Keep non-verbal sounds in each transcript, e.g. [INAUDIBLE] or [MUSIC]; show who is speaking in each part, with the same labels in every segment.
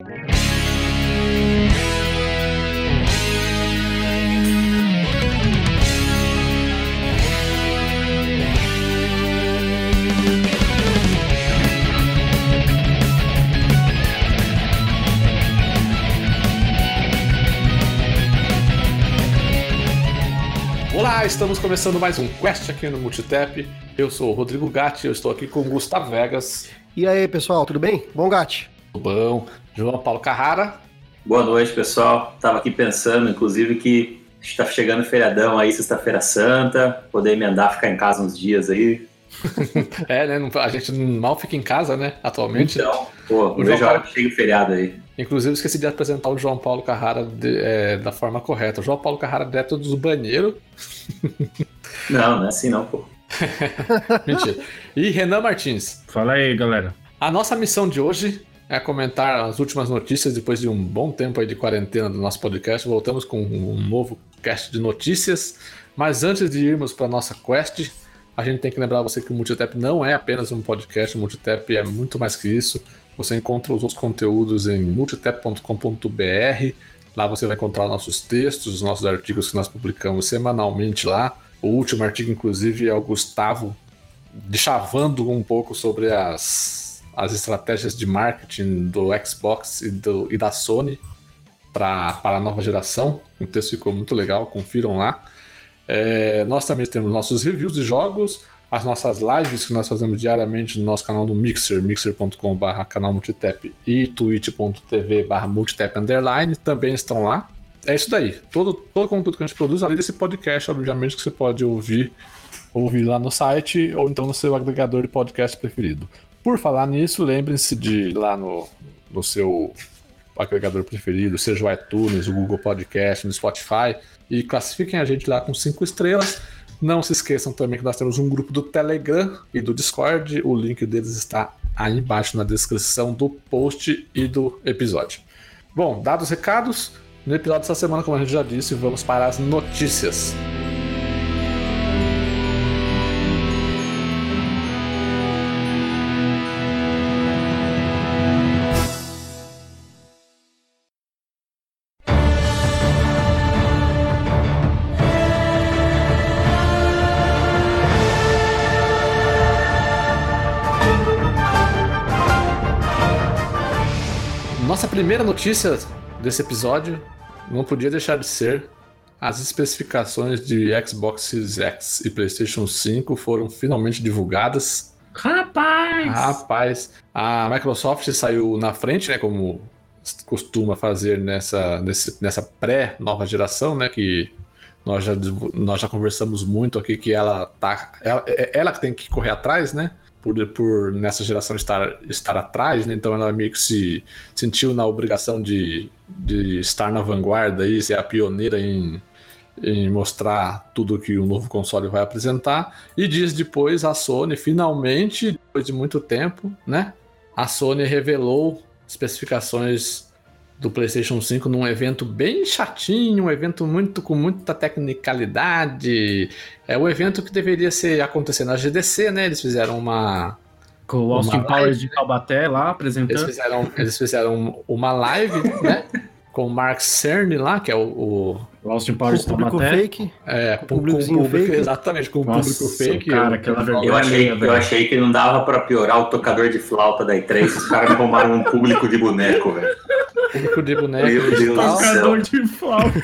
Speaker 1: Olá, estamos começando mais um Quest aqui no Multitap. Eu sou o Rodrigo Gatti, eu estou aqui com o Gustavo Vegas.
Speaker 2: E aí, pessoal, tudo bem? Bom, Gatti?
Speaker 1: Tudo bom. João Paulo Carrara.
Speaker 3: Boa noite, pessoal. Tava aqui pensando, inclusive, que está chegando feriadão aí, sexta-feira santa, poder emendar, ficar em casa uns dias aí. [LAUGHS]
Speaker 1: é, né? A gente mal fica em casa, né? Atualmente.
Speaker 3: Então, pô, o vejo a hora que chega o feriado aí.
Speaker 1: Inclusive, esqueci de apresentar o João Paulo Carrara de, é, da forma correta. O João Paulo Carrara direto dos banheiros. [LAUGHS]
Speaker 3: Não, não é assim não, pô. [LAUGHS]
Speaker 1: Mentira. E Renan Martins.
Speaker 4: Fala aí, galera.
Speaker 1: A nossa missão de hoje é comentar as últimas notícias depois de um bom tempo aí de quarentena do nosso podcast. Voltamos com um novo cast de notícias. Mas antes de irmos para nossa quest, a gente tem que lembrar você que o Multitap não é apenas um podcast, o Multitap é muito mais que isso. Você encontra os outros conteúdos em multitap.com.br. Lá você vai encontrar nossos textos, os nossos artigos que nós publicamos semanalmente lá. O último artigo, inclusive, é o Gustavo chavando um pouco sobre as, as estratégias de marketing do Xbox e, do, e da Sony para a nova geração. O texto ficou muito legal, confiram lá. É, nós também temos nossos reviews de jogos, as nossas lives que nós fazemos diariamente no nosso canal do Mixer, mixer.com.br canal Multitap e twitch.tv multitap underline também estão lá. É isso daí. Todo, todo conteúdo que a gente produz, além desse podcast, obviamente, que você pode ouvir, ouvir lá no site ou então no seu agregador de podcast preferido. Por falar nisso, lembrem-se de ir lá no, no seu agregador preferido, seja o iTunes, o Google Podcast, no Spotify, e classifiquem a gente lá com cinco estrelas. Não se esqueçam também que nós temos um grupo do Telegram e do Discord. O link deles está aí embaixo na descrição do post e do episódio. Bom, dados os recados, no episódio dessa semana, como a gente já disse, vamos para as notícias. Primeira notícia desse episódio não podia deixar de ser as especificações de Xbox Series X e PlayStation 5 foram finalmente divulgadas.
Speaker 4: Rapaz!
Speaker 1: Rapaz, a Microsoft saiu na frente, né, como costuma fazer nessa, nessa pré-nova geração, né, que nós já, nós já conversamos muito aqui que ela tá ela, ela que tem que correr atrás, né? Por, por nessa geração estar, estar atrás, né? então ela meio que se sentiu na obrigação de, de estar na vanguarda e ser a pioneira em, em mostrar tudo que o novo console vai apresentar. E dias depois, a Sony finalmente, depois de muito tempo, né? A Sony revelou especificações do PlayStation 5 num evento bem chatinho, um evento muito com muita tecnicalidade. É o evento que deveria ser acontecer na GDC, né? Eles fizeram uma
Speaker 4: com o Austin Powers de Taubaté lá apresentando.
Speaker 1: Eles fizeram, eles fizeram uma live, né? [LAUGHS] Com o Mark Cerny lá, que é o, o
Speaker 4: Austin Powers
Speaker 2: o público
Speaker 4: Taubaté.
Speaker 2: fake.
Speaker 1: é, com, com o público,
Speaker 2: fake.
Speaker 1: exatamente, com o
Speaker 4: Nossa,
Speaker 1: público fake.
Speaker 4: cara,
Speaker 1: eu-
Speaker 4: aquela
Speaker 3: Eu
Speaker 4: vergonha
Speaker 3: achei,
Speaker 4: alheia,
Speaker 3: eu achei que não dava pra piorar o tocador de flauta da E3, os caras arrumaram um público de boneco, velho.
Speaker 1: Público de boneco
Speaker 3: Meu Deus do céu.
Speaker 4: Tocador de flauta.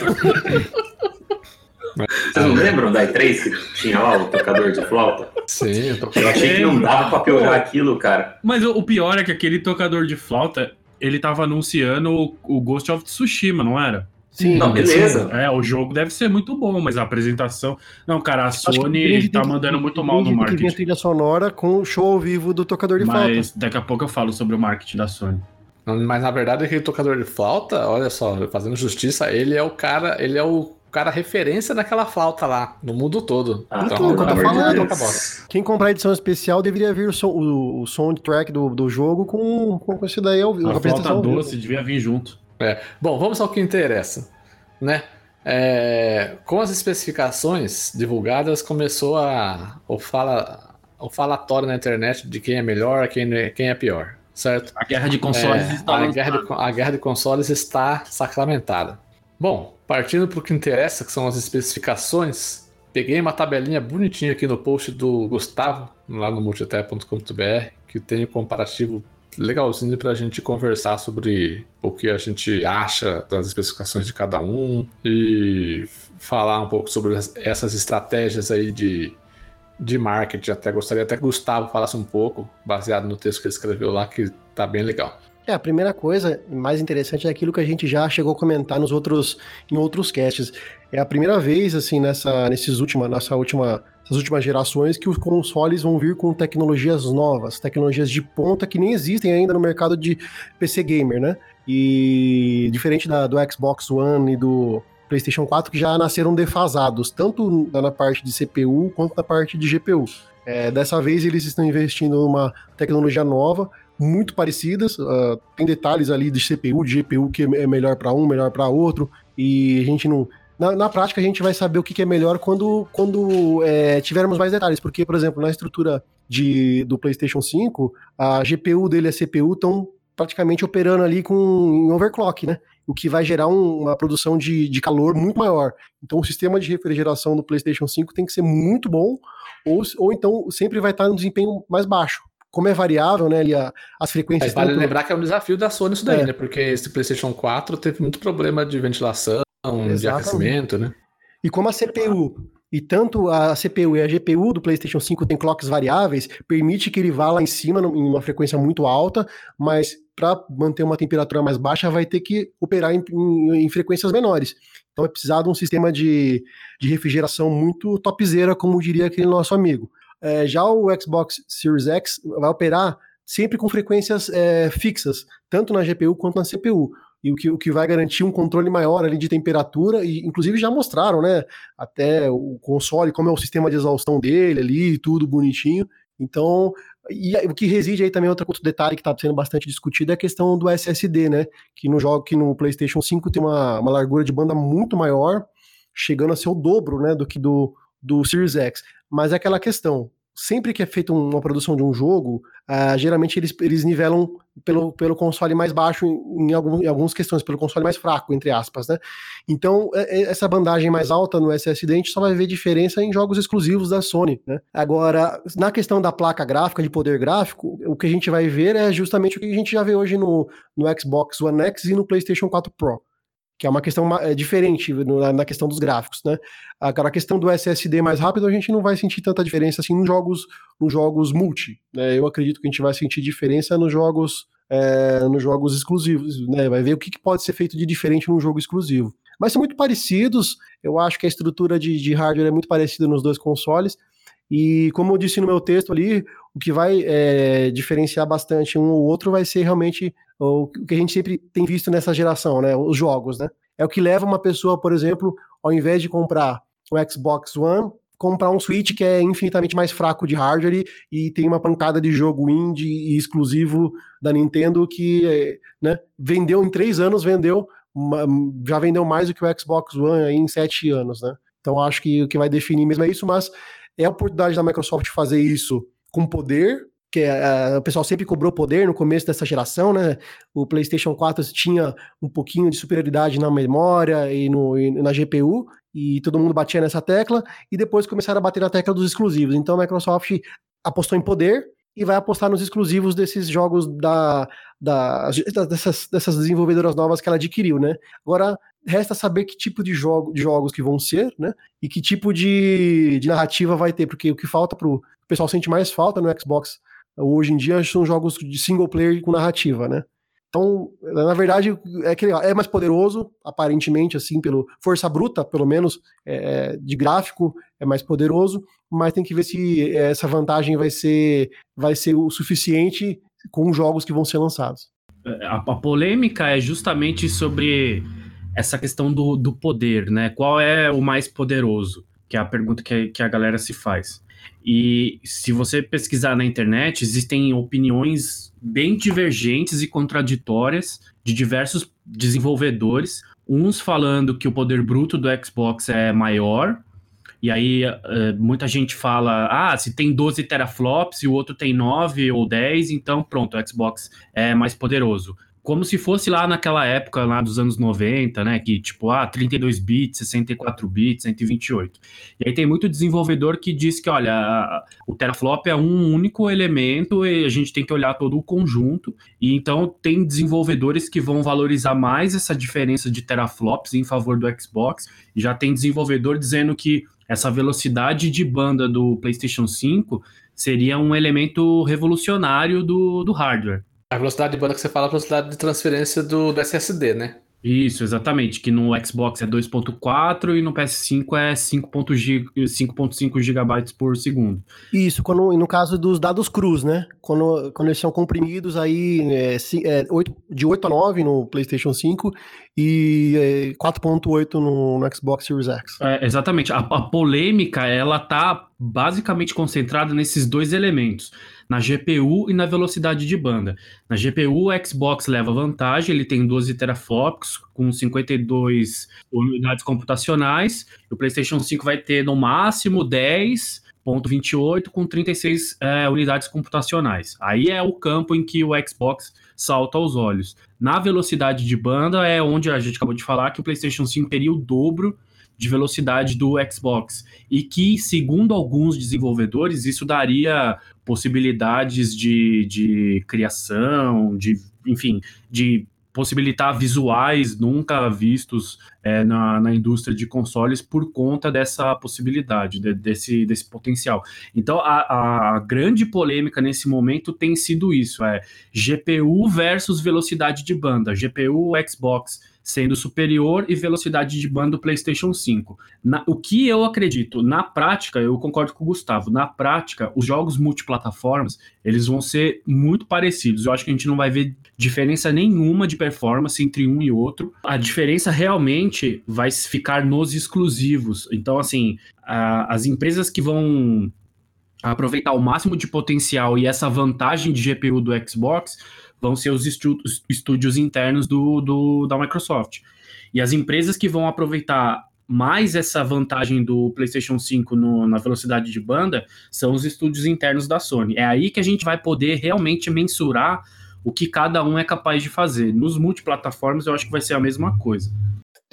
Speaker 3: Vocês não lembram da E3 que tinha lá o tocador de flauta?
Speaker 1: Sim, eu tô
Speaker 3: Eu achei que não dava pra piorar aquilo, cara.
Speaker 4: Mas o, pior é que aquele tocador de flauta, ele tava anunciando o, Ghost of Tsushima, não era?
Speaker 2: Sim.
Speaker 3: Não, beleza.
Speaker 4: É, o jogo deve ser muito bom, mas a apresentação. Não, cara, a Sony tá
Speaker 2: que-
Speaker 4: mandando muito mal no
Speaker 2: desde que vinha a
Speaker 4: marketing.
Speaker 2: trilha sonora com o show ao vivo do tocador de
Speaker 4: Mas
Speaker 2: flauta.
Speaker 4: daqui a pouco eu falo sobre o marketing da Sony.
Speaker 1: Mas na verdade aquele tocador de flauta, olha só, fazendo justiça, ele é o cara, ele é o cara referência daquela flauta lá, no mundo todo.
Speaker 3: Ah,
Speaker 2: Então,
Speaker 3: pelo
Speaker 2: eu tô
Speaker 3: amor de
Speaker 2: falando. Quem comprar a edição especial deveria vir o, som, o, o soundtrack do, do jogo com, com isso daí ao vivo.
Speaker 4: A flauta doce devia vir junto.
Speaker 1: Bom, vamos ao que interessa, né? É, com as especificações divulgadas, começou a, o, fala, o falatório na internet de quem é melhor, quem é, quem é pior. Certo?
Speaker 4: A guerra de consoles
Speaker 1: É,
Speaker 4: está
Speaker 1: a, guerra de, a guerra de consoles está sacramentada. Bom, partindo para o que interessa, que são as especificações, peguei uma tabelinha bonitinha aqui no post do Gustavo, lá no multitap.com.br, que tem um comparativo legalzinho para a gente conversar sobre o que a gente acha das especificações de cada um e falar um pouco sobre as- essas estratégias aí de, de marketing. Até gostaria até que o Gustavo falasse um pouco, baseado no texto que ele escreveu lá, que tá bem legal.
Speaker 2: É, a primeira coisa mais interessante é aquilo que a gente já chegou a comentar nos outros, em outros casts. É a primeira vez, assim, nessa, nesses última, nessa última, essas últimas gerações que os consoles vão vir com tecnologias novas, tecnologias de ponta que nem existem ainda no mercado de PC gamer, né? E diferente da, do Xbox One e do PlayStation 4, que já nasceram defasados, tanto na parte de CPU quanto na parte de GPU. É, dessa vez eles estão investindo numa tecnologia nova, muito parecidas, uh, tem detalhes ali de CPU, de GPU que é melhor para um, melhor para outro, e a gente não. Na, na, prática, a gente vai saber o que, que é melhor quando, quando é, tivermos mais detalhes, porque, por exemplo, na estrutura de, do PlayStation 5, a GPU dele e a CPU estão praticamente operando ali com em overclock, né? O que vai gerar um, uma produção de, de calor muito maior. Então, o sistema de refrigeração do PlayStation 5 tem que ser muito bom, ou, ou então sempre vai estar no desempenho mais baixo como é variável, né, ali a, as frequências...
Speaker 1: É, vale
Speaker 2: tanto...
Speaker 1: lembrar que é um desafio da Sony isso daí, é. né, porque esse PlayStation 4 teve muito problema de ventilação, Exatamente. de aquecimento, né.
Speaker 2: E como a CPU, e tanto a CPU e a GPU do PlayStation 5 tem clocks variáveis, permite que ele vá lá em cima em uma frequência muito alta, mas para manter uma temperatura mais baixa vai ter que operar em, em, em frequências menores. Então é precisado um sistema de, de refrigeração muito topzera, como diria aquele nosso amigo. É, já o Xbox Series X vai operar sempre com frequências é, fixas, tanto na GPU quanto na CPU. E o que, o que vai garantir um controle maior ali de temperatura, e inclusive já mostraram, né? Até o console, como é o sistema de exaustão dele ali, tudo bonitinho. Então, e o que reside aí também, outro, detalhe que está sendo bastante discutido é a questão do SSD, né? Que no jogo que no PlayStation 5 tem uma, uma largura de banda muito maior, chegando a ser o dobro, né? Do que do, do Series X. Mas é aquela questão, sempre que é feita uma produção de um jogo, uh, geralmente eles, eles nivelam pelo, pelo console mais baixo em, em, algum, em algumas questões, pelo console mais fraco, entre aspas, né? Então, é, essa bandagem mais alta no SSD, a gente só vai ver diferença em jogos exclusivos da Sony, né? Agora, na questão da placa gráfica, de poder gráfico, o que a gente vai ver é justamente o que a gente já vê hoje no, no Xbox One X e no PlayStation 4 Pro que é uma questão é, diferente na questão dos gráficos, né? Agora, a questão do SSD mais rápido, a gente não vai sentir tanta diferença assim nos jogos, nos jogos multi, né? Eu acredito que a gente vai sentir diferença nos jogos, é, nos jogos exclusivos, né? Vai ver o que, que pode ser feito de diferente num jogo exclusivo. Mas são muito parecidos, eu acho que a estrutura de, de hardware é muito parecida nos dois consoles, e como eu disse no meu texto ali, o que vai é, diferenciar bastante um ou outro vai ser realmente o que a gente sempre tem visto nessa geração, né? Os jogos, né? É o que leva uma pessoa, por exemplo, ao invés de comprar o Xbox One, comprar um Switch que é infinitamente mais fraco de hardware e, tem uma pancada de jogo indie e exclusivo da Nintendo que né, vendeu em três anos, vendeu já vendeu mais do que o Xbox One em sete anos, né? Então acho que o que vai definir mesmo é isso, mas é a oportunidade da Microsoft fazer isso com poder, que é, o pessoal sempre cobrou poder no começo dessa geração, né? O PlayStation 4 tinha um pouquinho de superioridade na memória e, no, e na GPU, e todo mundo batia nessa tecla, e depois começaram a bater na tecla dos exclusivos. Então a Microsoft apostou em poder e vai apostar nos exclusivos desses jogos da, da dessas, dessas desenvolvedoras novas que ela adquiriu, né? Agora resta saber que tipo de, jogo, de jogos que vão ser, né? E que tipo de, de narrativa vai ter, porque o que falta pro o pessoal sente mais falta no Xbox hoje em dia são jogos de single player com narrativa, né? Então, na verdade, é que é mais poderoso, aparentemente, assim, pelo força bruta, pelo menos, é, de gráfico, é mais poderoso, mas tem que ver se essa vantagem vai ser, vai ser o suficiente com os jogos que vão ser lançados.
Speaker 4: A, a polêmica é justamente sobre essa questão do, do poder, né? Qual é o mais poderoso? Que é a pergunta que, que a galera se faz. E se você pesquisar na internet, existem opiniões bem divergentes e contraditórias de diversos desenvolvedores, uns falando que o poder bruto do Xbox é maior e aí uh, muita gente fala, ah, se tem 12 teraflops e o outro tem 9 ou 10, então pronto, o Xbox é mais poderoso como se fosse lá naquela época, lá dos anos 90, né? Que tipo, ah, 32 bits, 64 bits, 128. E aí tem muito desenvolvedor que diz que, olha, o teraflop é um único elemento e a gente tem que olhar todo o conjunto. E então tem desenvolvedores que vão valorizar mais essa diferença de teraflops em favor do Xbox. E já tem desenvolvedor dizendo que essa velocidade de banda do PlayStation 5 seria um elemento revolucionário do, do hardware.
Speaker 1: A velocidade de banda que você fala é a velocidade de transferência do, do SSD, né?
Speaker 4: Isso, exatamente. Que no Xbox é 2.4 e no PS5 é 5.5 GB por segundo.
Speaker 2: Isso, quando, no caso dos dados crus, né? Quando, quando eles são comprimidos aí é, é, 8, de 8 a 9 no PlayStation 5 e é, 4.8 no, no, Xbox Series X.
Speaker 4: É, exatamente. A, a polêmica, ela tá basicamente concentrada nesses dois elementos na GPU e na velocidade de banda. Na GPU, o Xbox leva vantagem, ele tem 12 teraflops com 52 unidades computacionais, o PlayStation 5 vai ter no máximo 10.28 com 36 é, unidades computacionais. Aí é o campo em que o Xbox salta aos olhos. Na velocidade de banda é onde a gente acabou de falar que o PlayStation 5 teria o dobro de velocidade do Xbox. E que, segundo alguns desenvolvedores, isso daria possibilidades de, de criação, de, enfim, de possibilitar visuais nunca vistos é, na, na indústria de consoles por conta dessa possibilidade, de, desse, desse potencial. Então, a, a grande polêmica nesse momento tem sido isso: é GPU versus velocidade de banda, GPU Xbox sendo superior e velocidade de banda do PlayStation 5. Na, o que eu acredito, na prática, eu concordo com o Gustavo, na prática, os jogos multiplataformas, eles vão ser muito parecidos. Eu acho que a gente não vai ver diferença nenhuma de performance entre um e outro. A diferença realmente vai ficar nos exclusivos. Então, assim, a, as empresas que vão aproveitar o máximo de potencial e essa vantagem de GPU do Xbox vão ser os estúdios internos do, do, da Microsoft. E as empresas que vão aproveitar mais essa vantagem do PlayStation 5 no, na velocidade de banda são os estúdios internos da Sony. É aí que a gente vai poder realmente mensurar o que cada um é capaz de fazer. Nos multiplataformas, eu acho que vai ser a mesma coisa.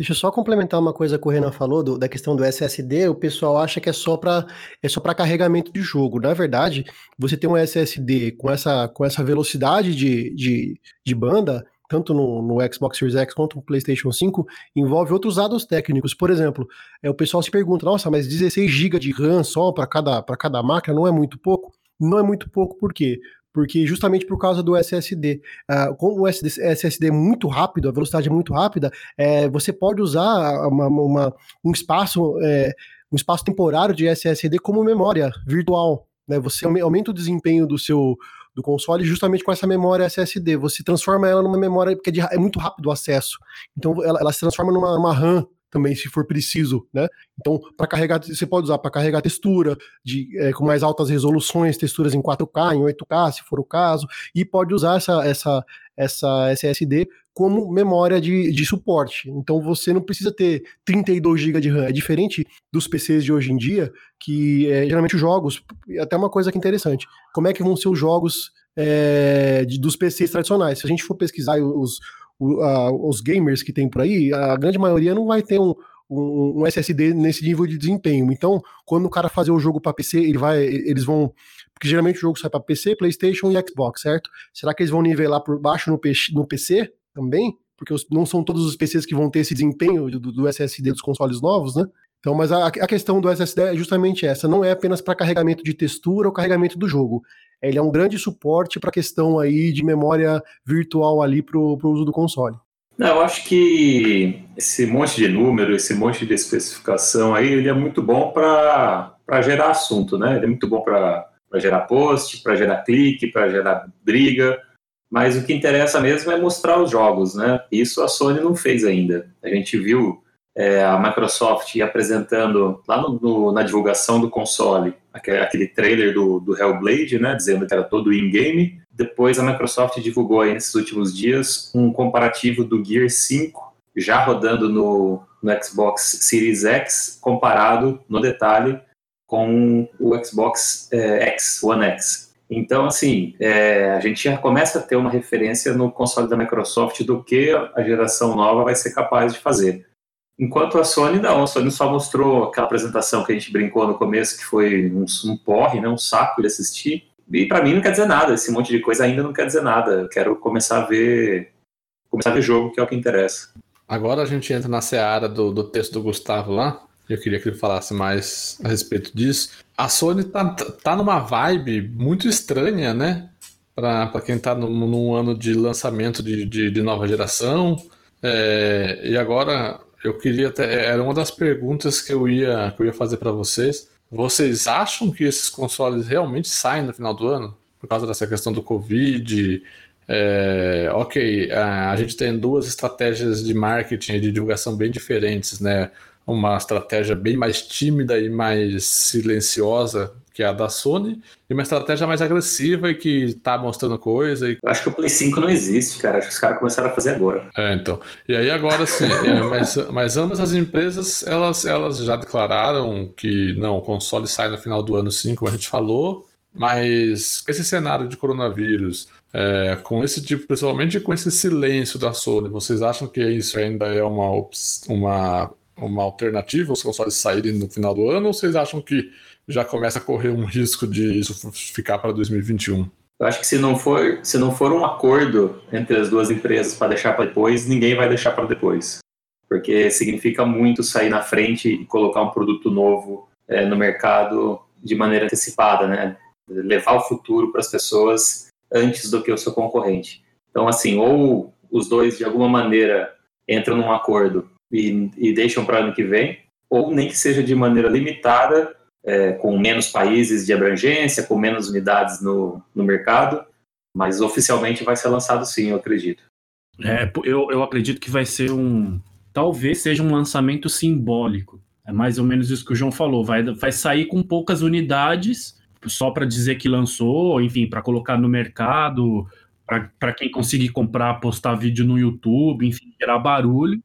Speaker 2: Deixa eu só complementar uma coisa que o Renan falou do, da questão do SSD. O pessoal acha que é só para é só para carregamento de jogo. Na verdade, você tem um SSD com essa, com essa velocidade de, de, de banda, tanto no, no, Xbox Series X quanto no PlayStation 5, envolve outros dados técnicos. Por exemplo, é, o pessoal se pergunta: nossa, mas 16 GB de RAM só para cada, cada máquina não é muito pouco? Não é muito pouco, por quê? Porque justamente por causa do SSD. Uh, ah, como o SSD é muito rápido, a velocidade é muito rápida, é, você pode usar uma, uma, um espaço é, um espaço temporário de SSD como memória virtual. Né? Você aumenta o desempenho do seu do console justamente com essa memória SSD. Você transforma ela numa memória porque é, de, é muito rápido o acesso. Então ela, ela se transforma numa, numa RAM também, se for preciso, né? Então, para carregar, você pode usar para carregar textura de, é, com mais altas resoluções, texturas em 4K, em 8K, se for o caso, e pode usar essa, essa, essa SSD como memória de, de suporte. Então, você não precisa ter 32 GB de RAM. É diferente dos PCs de hoje em dia, que é, geralmente os jogos, até uma coisa que é interessante, como é que vão ser os jogos é, de, dos PCs tradicionais? Se a gente for pesquisar os os gamers que tem por aí, a grande maioria não vai ter um, um, um, SSD nesse nível de desempenho. Então, quando o cara fazer o jogo para PC, ele vai, eles vão, porque geralmente o jogo sai para PC, PlayStation e Xbox, certo? Será que eles vão nivelar por baixo no, PC, no PC também? Porque os, não são todos os PCs que vão ter esse desempenho do, do SSD dos consoles novos, né? Então, mas a, a questão do SSD é justamente essa, não é apenas para carregamento de textura ou carregamento do jogo ele é um grande suporte para a questão aí de memória virtual ali para o uso do console.
Speaker 3: Não, eu acho que esse monte de número, esse monte de especificação aí, ele é muito bom para gerar assunto, né? Ele é muito bom para gerar post, para gerar clique, para gerar briga, mas o que interessa mesmo é mostrar os jogos, né? Isso a Sony não fez ainda. A gente viu é, a Microsoft apresentando lá no, no, na divulgação do console aquele, trailer do, do Hellblade, né, dizendo que era todo in-game. Depois a Microsoft divulgou aí nesses últimos dias um comparativo do Gear 5 já rodando no, no Xbox Series X comparado no detalhe com o Xbox é, X, One X. Então, assim, é, a gente já começa a ter uma referência no console da Microsoft do que a geração nova vai ser capaz de fazer. Enquanto a Sony não, a Sony só mostrou aquela apresentação que a gente brincou no começo, que foi um, um porre, né, um saco de assistir. E para mim não quer dizer nada, esse monte de coisa ainda não quer dizer nada. Eu quero começar a ver, começar a ver jogo, que é o que interessa.
Speaker 1: Agora a gente entra na seara do, do texto do Gustavo lá. Eu queria que ele falasse mais a respeito disso. A Sony tá, tá numa vibe muito estranha, né? Para quem tá num, num, ano de lançamento de, de, de nova geração. É, e agora eu queria até. Era uma das perguntas que eu ia, que eu ia fazer para vocês. Vocês acham que esses consoles realmente saem no final do ano? Por causa dessa questão do Covid? É, ok, a, a gente tem duas estratégias de marketing e de divulgação bem diferentes, né? Uma estratégia bem mais tímida e mais silenciosa que é a da Sony, e uma estratégia mais agressiva e que tá mostrando coisa. E...
Speaker 3: Eu acho que o Play 5 não existe, cara. Acho que os caras começaram a fazer agora.
Speaker 1: É, então. E aí agora sim, é, mas, mas ambas as empresas, elas, elas já declararam que não, o console sai no final do ano sim, como a gente falou, mas esse cenário de coronavírus, é, com esse tipo, principalmente com esse silêncio da Sony, vocês acham que isso ainda é uma, uma, uma alternativa, os consoles saírem no final do ano, ou vocês acham que já começa a correr um risco de isso ficar para 2021.
Speaker 3: Eu acho que se não for, se não for um acordo entre as duas empresas para deixar para depois, ninguém vai deixar para depois. Porque significa muito sair na frente e colocar um produto novo é, no mercado de maneira antecipada, né? Levar o futuro para as pessoas antes do que o seu concorrente. Então, assim, ou os dois de alguma maneira entram num acordo e, e deixam para ano que vem, ou nem que seja de maneira limitada é, com menos países de abrangência, com menos unidades no, no mercado, mas oficialmente vai ser lançado sim, eu acredito.
Speaker 4: É, eu, eu acredito que vai ser um. Talvez seja um lançamento simbólico. É mais ou menos isso que o João falou. Vai, vai sair com poucas unidades, só para dizer que lançou, enfim, para colocar no mercado, para quem conseguir comprar, postar vídeo no YouTube, enfim, gerar barulho.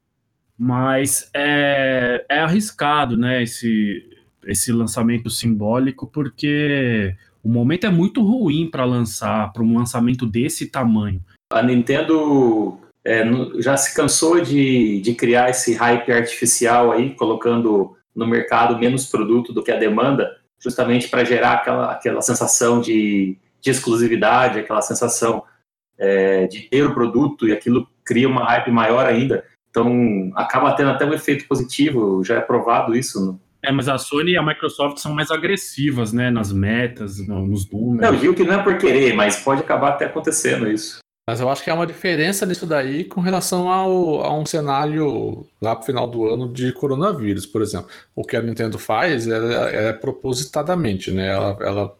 Speaker 4: Mas é, é arriscado, né? Esse, esse lançamento simbólico, porque o momento é muito ruim para lançar, para um lançamento desse tamanho.
Speaker 3: A Nintendo é, já se cansou de, de criar esse hype artificial aí, colocando no mercado menos produto do que a demanda, justamente para gerar aquela, aquela sensação de, de exclusividade, aquela sensação é, de ter o produto e aquilo cria uma hype maior ainda. Então, acaba tendo até um efeito positivo, já é provado isso
Speaker 4: é, mas a Sony e a Microsoft são mais agressivas, né, nas metas, nos números.
Speaker 3: Não, digo que não é por querer, mas pode acabar até acontecendo isso.
Speaker 1: Mas eu acho que há uma diferença nisso daí com relação ao, a um cenário lá pro final do ano de coronavírus, por exemplo. O que a Nintendo faz é, é propositadamente, né? Ela, ela,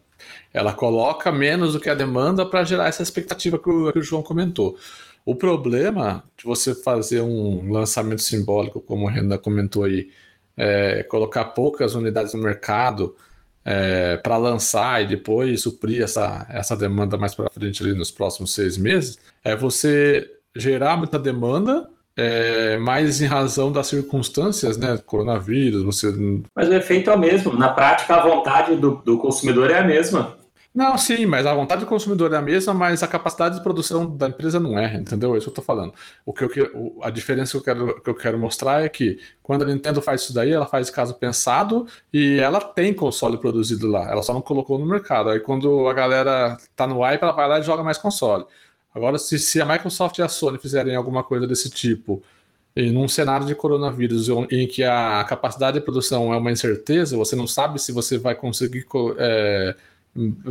Speaker 1: ela coloca menos do que a demanda para gerar essa expectativa que o, que o João comentou. O problema de você fazer um lançamento simbólico, como o Renan comentou aí, é, colocar poucas unidades no mercado é, para lançar e depois suprir essa, essa demanda mais para frente ali nos próximos seis meses, é você gerar muita demanda, é, mas em razão das circunstâncias, né? Coronavírus, você.
Speaker 3: Mas o efeito é o mesmo. Na prática, a vontade do, do consumidor é a mesma.
Speaker 1: Não, sim, mas a vontade do consumidor é a mesma, mas a capacidade de produção da empresa não é, entendeu? É isso que eu tô falando. O que eu, a diferença que eu, quero, que eu quero mostrar é que quando a Nintendo faz isso daí, ela faz caso pensado e ela tem console produzido lá, ela só não colocou no mercado. Aí quando a galera tá no hype, ela vai lá e joga mais console. Agora, se, se a Microsoft e a Sony fizerem alguma coisa desse tipo, e num cenário de coronavírus em que a capacidade de produção é uma incerteza, você não sabe se você vai conseguir. É,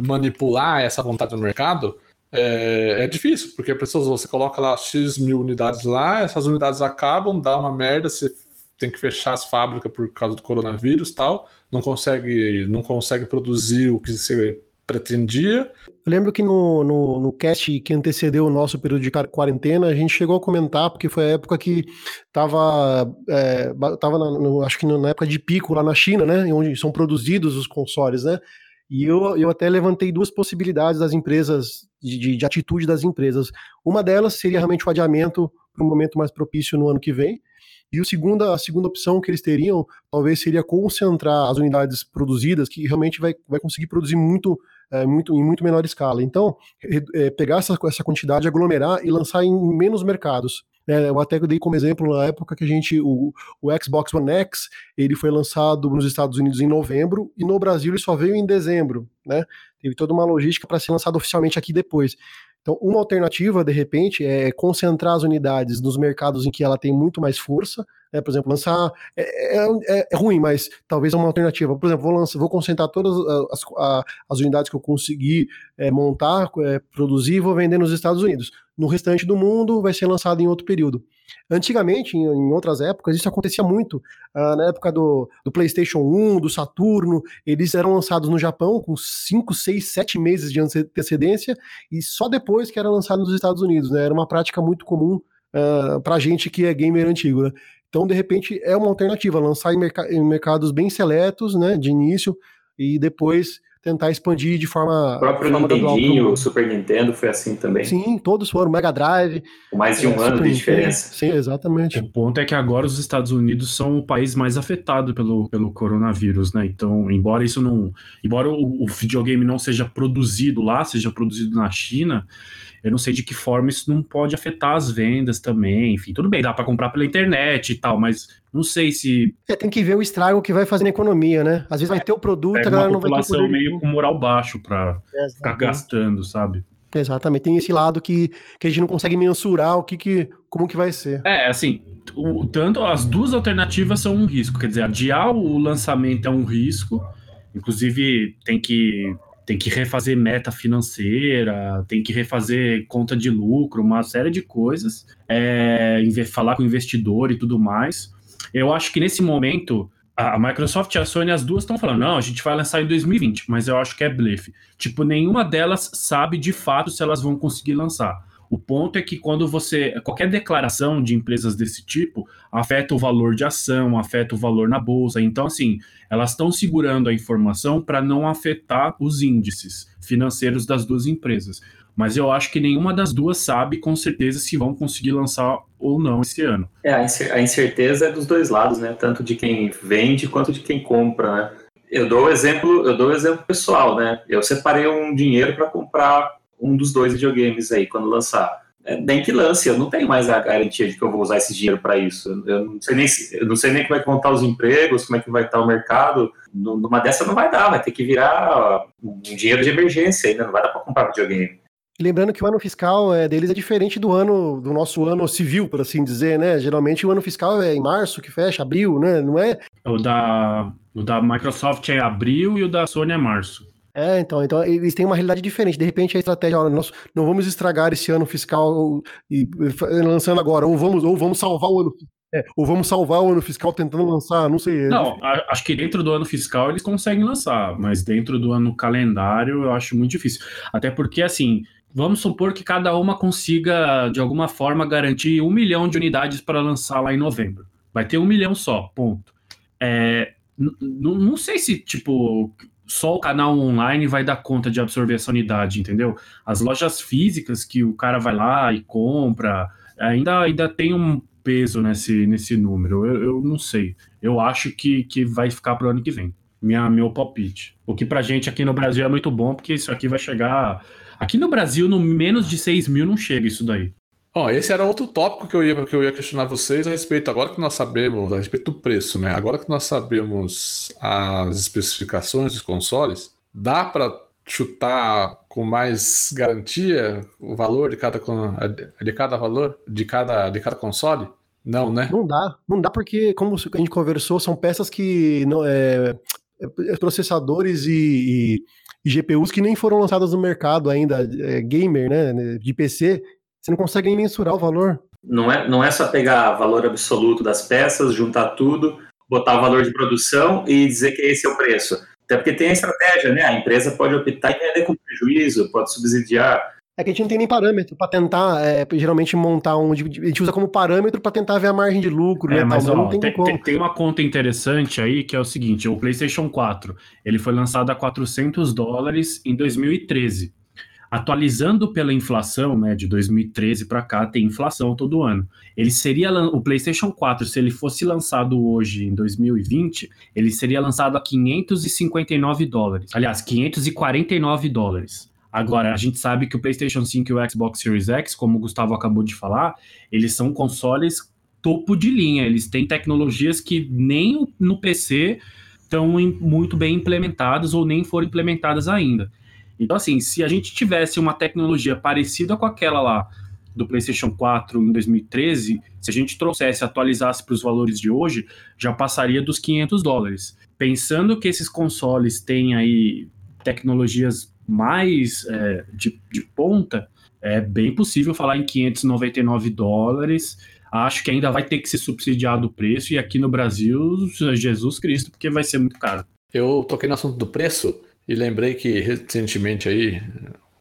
Speaker 1: manipular essa vontade no mercado, é, é, difícil, porque pessoas, você coloca lá X mil unidades lá, essas unidades acabam, dá uma merda, você tem que fechar as fábricas por causa do coronavírus tal, não consegue, não consegue produzir o que você pretendia.
Speaker 2: Eu lembro que no, no, no cast que antecedeu o nosso período de quarentena, a gente chegou a comentar, porque foi a época que estava, é, tava acho que na época de pico lá na China, né, onde são produzidos os consoles, né, e eu, eu até levantei duas possibilidades das empresas, de, de atitude das empresas. Uma delas seria realmente o adiamento para um momento mais propício no ano que vem, E o segundo, a segunda opção que eles teriam, talvez seria concentrar as unidades produzidas, que realmente vai, vai conseguir produzir muito, é, muito em muito menor escala. Então, é, pegar essa, essa quantidade, aglomerar e lançar em menos mercados. É, eu até dei como exemplo na época que a gente, o, o Xbox One X, ele foi lançado nos Estados Unidos em novembro e no Brasil ele só veio em dezembro, né? Teve toda uma logística para ser lançado oficialmente aqui depois. Então, uma alternativa, de repente, é concentrar as unidades nos mercados em que ela tem muito mais força. Né? Por exemplo, lançar. É, é, é, é ruim, mas talvez é uma alternativa. Por exemplo, vou, lançar, vou concentrar todas as, as, unidades que eu conseguir é, montar, é, produzir e vou vender nos Estados Unidos. No restante do mundo, vai ser lançado em outro período. Antigamente, em, em outras épocas, isso acontecia muito. Ah, na época do, do, PlayStation 1, do Saturno, eles eram lançados no Japão com 5, 6, 7 meses de antecedência e só depois que era lançado nos Estados Unidos. Né? Era uma prática muito comum uh, pra gente que é gamer antigo. Né? Então, de repente, é uma alternativa lançar em, merc em mercados bem seletos, né, de início, e depois tentar expandir de forma.
Speaker 3: O próprio
Speaker 2: forma
Speaker 3: Nintendinho, o Super Nintendo foi assim também.
Speaker 2: Sim, todos foram. Mega Drive.
Speaker 3: Com mais de um é, ano Super de diferença.
Speaker 2: Sim, exatamente.
Speaker 4: O ponto é que agora os Estados Unidos são o país mais afetado pelo, pelo coronavírus, né? Então, embora isso não. Embora o, o videogame não seja produzido lá, seja produzido na China eu não sei de que forma isso não pode afetar as vendas também. Enfim, tudo bem, dá para comprar pela internet e tal, mas não sei se.
Speaker 2: É, tem que ver o estrago que vai fazer na economia, né? Às vezes vai ter o produto,
Speaker 4: a galera não vai ter população meio com moral baixo para é, ficar gastando, sabe?
Speaker 2: Exatamente, tem esse lado que, que a gente não consegue mensurar o que, que como que vai ser.
Speaker 4: É, assim, o, tanto as duas alternativas são um risco, quer dizer, adiar o lançamento é um risco, inclusive tem que tem que refazer meta financeira, tem que refazer conta de lucro, uma série de coisas, é, falar com o investidor e tudo mais. Eu acho que nesse momento a Microsoft e a Sony, as duas estão falando, não, a gente vai lançar em 2020, mas eu acho que é blefe. Tipo, nenhuma delas sabe de fato se elas vão conseguir lançar. O ponto é que quando você. Qualquer declaração de empresas desse tipo afeta o valor de ação, afeta o valor na bolsa. Então, assim, elas estão segurando a informação para não afetar os índices financeiros das duas empresas. Mas eu acho que nenhuma das duas sabe com certeza se vão conseguir lançar ou não esse ano.
Speaker 3: É, a incerteza é dos dois lados, né? Tanto de quem vende quanto de quem compra, né? Eu dou o exemplo, eu dou exemplo pessoal, né? Eu separei um dinheiro para comprar um dos dois videogames aí quando lançar. É, nem que lance, eu não tenho mais a garantia de que eu vou usar esse dinheiro para isso. Eu não sei nem eu não sei nem como é que vão estar os empregos, como é que vai estar o mercado. Numa dessa não vai dar, vai ter que virar um dinheiro de emergência ainda, não vai dar para comprar videogame.
Speaker 2: Lembrando que o ano fiscal é, deles é diferente do ano do nosso ano civil, por assim dizer, né? Geralmente o ano fiscal é em março que fecha, abril, né? Não é?
Speaker 4: O da, o da Microsoft é abril e o da Sony é março.
Speaker 2: É, então, então eles têm uma realidade diferente. De repente a estratégia, olha, nós não vamos estragar esse ano fiscal e, lançando agora, ou vamos, ou vamos salvar o ano é, ou vamos salvar o ano fiscal tentando lançar, não sei.
Speaker 4: Não, acho que dentro do ano fiscal eles conseguem lançar, mas dentro do ano calendário eu acho muito difícil. Até porque, assim, vamos supor que cada uma consiga, de alguma forma, garantir um milhão de unidades para lançar lá em novembro. Vai ter um milhão só, ponto. É, não sei se, tipo, só o canal online vai dar conta de absorver essa unidade, entendeu? As lojas físicas que o cara vai lá e compra, ainda, ainda tem um peso nesse, nesse número. Eu, eu não sei. Eu acho que, que vai ficar para o ano que vem. Minha, meu palpite. O que pra gente aqui no Brasil é muito bom, porque isso aqui vai chegar. Aqui no Brasil, no menos de 6 mil não chega isso daí.
Speaker 1: Ó, esse era outro tópico que eu, ia, que eu ia questionar vocês a respeito, agora que nós sabemos, a respeito do preço, né? Agora que nós sabemos as especificações dos consoles, dá para chutar com mais garantia o valor de cada, de cada valor, de cada, de cada console? Não, né?
Speaker 2: Não dá, não dá porque, como a gente conversou, são peças que não, é, é processadores e, e, e, GPUs que nem foram lançadas no mercado ainda, é, gamer, né, de PC, você não consegue nem mensurar o valor.
Speaker 3: Não é, não é só pegar valor absoluto das peças, juntar tudo, botar o valor de produção e dizer que esse é o preço. Até porque tem a estratégia, né? A empresa pode optar em vender com prejuízo, pode subsidiar.
Speaker 2: É que a gente não tem nem parâmetro para tentar, é, geralmente, montar um. A gente usa como parâmetro para tentar ver a margem de lucro,
Speaker 4: é,
Speaker 2: né?
Speaker 4: Mas, ó, tem, tem, tem, uma conta interessante aí que é o seguinte: o PlayStation 4 ele foi lançado a 400 dólares em 2013. atualizando pela inflação, né, de 2013 para cá, tem inflação todo ano. Ele seria o PlayStation 4, se ele fosse lançado hoje em 2020, ele seria lançado a 559 dólares. Aliás, 549 dólares. Agora, a gente sabe que o PlayStation 5 e o Xbox Series X, como o Gustavo acabou de falar, eles são consoles topo de linha. Eles têm tecnologias que nem no PC estão muito bem implementadas ou nem foram implementadas ainda. Então, assim, se a gente tivesse uma tecnologia parecida com aquela lá do PlayStation 4 em 2013, se a gente trouxesse, atualizasse para os valores de hoje, já passaria dos 500 dólares. Pensando que esses consoles têm aí tecnologias mais é, de, de ponta, é bem possível falar em 599 dólares. Acho que ainda vai ter que ser subsidiado o preço, e aqui no Brasil, Jesus Cristo, porque vai ser muito caro.
Speaker 1: Eu toquei no assunto do preço. E lembrei que recentemente aí,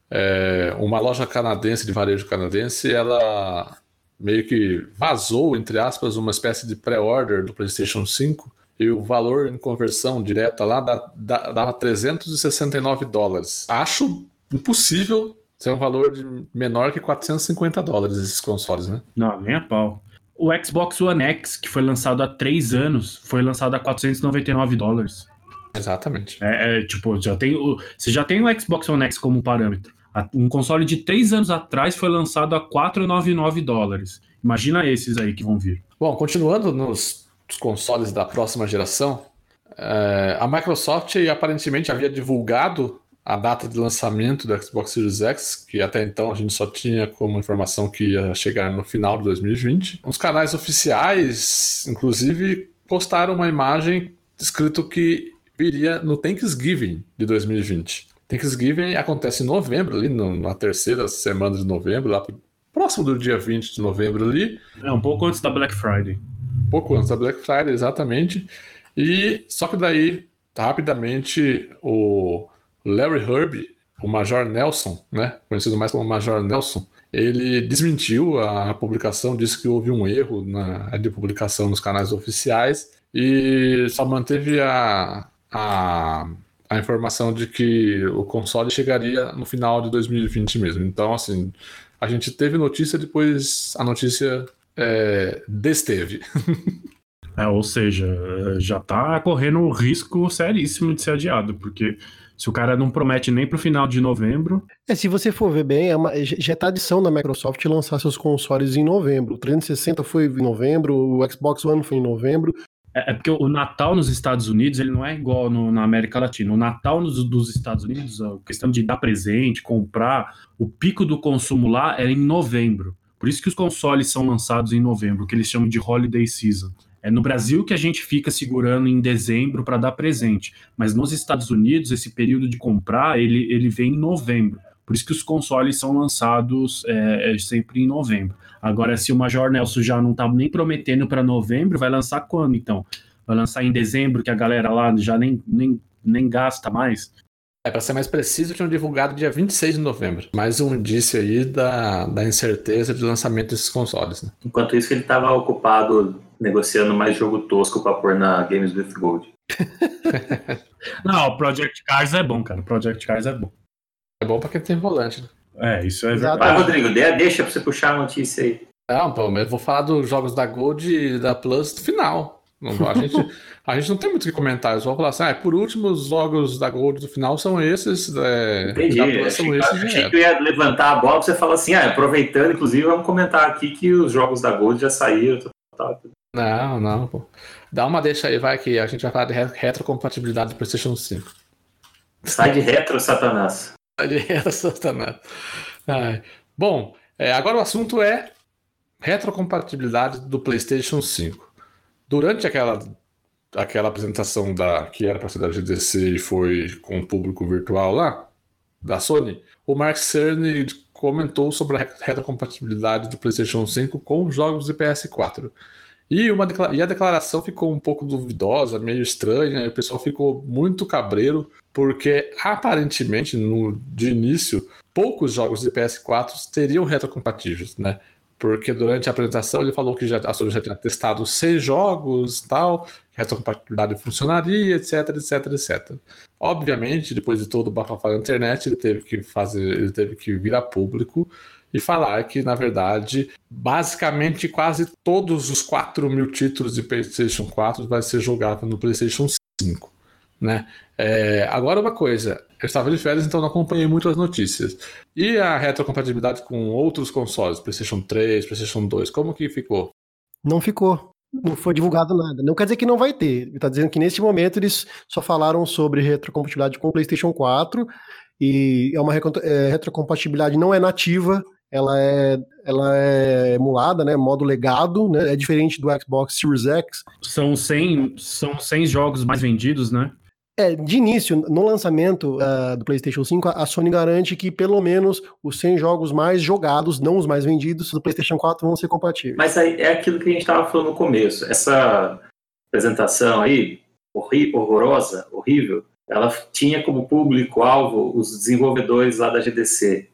Speaker 1: é, uma loja canadense de varejo canadense, ela meio que vazou, entre aspas, uma espécie de pré-order do PlayStation 5 e o valor em conversão direta lá dava 369 dólares. Acho impossível ser um valor menor que 450 dólares esses consoles, né?
Speaker 4: Não, nem a pau. O Xbox One X, que foi lançado há três anos, foi lançado a 499 dólares.
Speaker 1: Exatamente.
Speaker 4: É, é, tipo, já tem o, você já tem o Xbox One X como parâmetro. Um console de três anos atrás foi lançado a 499 dólares. Imagina esses aí que vão vir.
Speaker 1: Bom, continuando nos consoles da próxima geração, é, a Microsoft aparentemente havia divulgado a data de lançamento do Xbox Series X, que até então a gente só tinha como informação que ia chegar no final de 2020. Os canais oficiais, inclusive, postaram uma imagem escrito que viria no Thanksgiving de 2020. Thanksgiving acontece em novembro, ali na terceira semana de novembro, lá próximo do dia 20 de novembro ali.
Speaker 4: É, um pouco antes da Black Friday.
Speaker 1: Pouco antes da Black Friday, exatamente. E só que daí, rapidamente, o Larry Herb, o Major Nelson, né, conhecido mais como Major Nelson, ele desmentiu a publicação, disse que houve um erro na de publicação nos canais oficiais e só manteve a, a, a informação de que o console chegaria no final de 2020 mesmo. Então, assim, a gente teve notícia, depois a notícia é, desteve.
Speaker 4: é, ou seja, já tá correndo o risco seríssimo de ser adiado, porque se o cara não promete nem para o final de novembro.
Speaker 2: É, se você for ver bem, é uma, já é tradição da Microsoft lançar seus consoles em novembro. O 360 foi em novembro, o Xbox One foi em novembro,
Speaker 4: é, é, porque o Natal nos Estados Unidos ele não é igual no, na América Latina. O Natal nos, dos Estados Unidos, a questão de dar presente, comprar, o pico do consumo lá é em novembro. Por isso que os consoles são lançados em novembro, que eles chamam de holiday season. É no Brasil que a gente fica segurando em dezembro para dar presente, mas nos Estados Unidos esse período de comprar ele, ele vem em novembro. Por isso que os consoles são lançados é, é sempre em novembro. Agora, se o Major Nelson já não tá nem prometendo para novembro, vai lançar quando então? Vai lançar em dezembro, que a galera lá já nem, nem, nem gasta mais?
Speaker 1: É, para ser mais preciso, tinham divulgado dia 26 de novembro. Mais um indício aí da, da incerteza de lançamento desses consoles. Né?
Speaker 3: Enquanto isso, ele estava ocupado negociando mais jogo tosco para pôr na Games with Gold. [LAUGHS]
Speaker 4: Não, o Project Cars é bom, cara. Project Cars é bom.
Speaker 1: É bom para quem tem volante. Né?
Speaker 4: É, isso é verdade.
Speaker 3: Vai, Rodrigo, deixa pra você puxar a notícia aí.
Speaker 1: Não, pô, mas eu vou falar dos jogos da Gold e da Plus no final. A gente, a gente não tem muito o que comentar, eu só vou falar assim, ah, por último, os jogos da Gold do final são esses. É,
Speaker 3: Entendi, Plus são esses. Achei que eu ia levantar a bola você falar assim, ah, aproveitando, inclusive, vamos comentar aqui que os jogos da Gold já saíram.
Speaker 1: Não, não, pô. Dá uma deixa aí, vai, que a gente vai falar de retrocompatibilidade do PlayStation 5.
Speaker 3: Sai de retro, Satanás.
Speaker 1: Ariela [LAUGHS] Satanás. Ai. Bom, é, agora o assunto é retrocompatibilidade do PlayStation 5. Durante aquela, aquela apresentação da que era para ser da GDC e foi com o público virtual lá, da Sony, o Mark Cerny comentou sobre a retrocompatibilidade do PlayStation 5 com os jogos de PS4. E, uma, e a declaração ficou um pouco duvidosa, meio estranha, e o pessoal ficou muito cabreiro, porque aparentemente, no, de início, poucos jogos de PS4 teriam retrocompatíveis, né? Porque durante a apresentação ele falou que já, a Sony já tinha testado seis jogos tal, que essa compatibilidade funcionaria, etc, etc, etc. Obviamente, depois de todo o bafafá da internet, ele teve que fazer, ele teve que vir a público e falar que, na verdade, basicamente quase todos os 4 mil títulos de PlayStation 4 vai ser jogado no PlayStation 5. Né? É, agora uma coisa, eu estava de férias, então não acompanhei muito as notícias. E a retrocompatibilidade com outros consoles, PlayStation 3, PlayStation 2, como que ficou?
Speaker 2: Não ficou. Não foi divulgado nada. Não quer dizer que não vai ter. Ele está dizendo que nesse momento eles só falaram sobre retrocompatibilidade com o PlayStation 4 e é uma é, retrocompatibilidade não é nativa, ela é, ela é emulada, né, modo legado, né, é diferente do Xbox Series X.
Speaker 4: São 100, são 100 jogos mais vendidos, né?
Speaker 2: É, de início, no lançamento uh, do PlayStation 5, a Sony garante que pelo menos os 100 jogos mais jogados, não os mais vendidos, do PlayStation 4 vão ser compatíveis.
Speaker 3: Mas aí é aquilo que a gente estava falando no começo. Essa apresentação aí, horrorosa, horrível, ela tinha como público-alvo os desenvolvedores lá da GDC.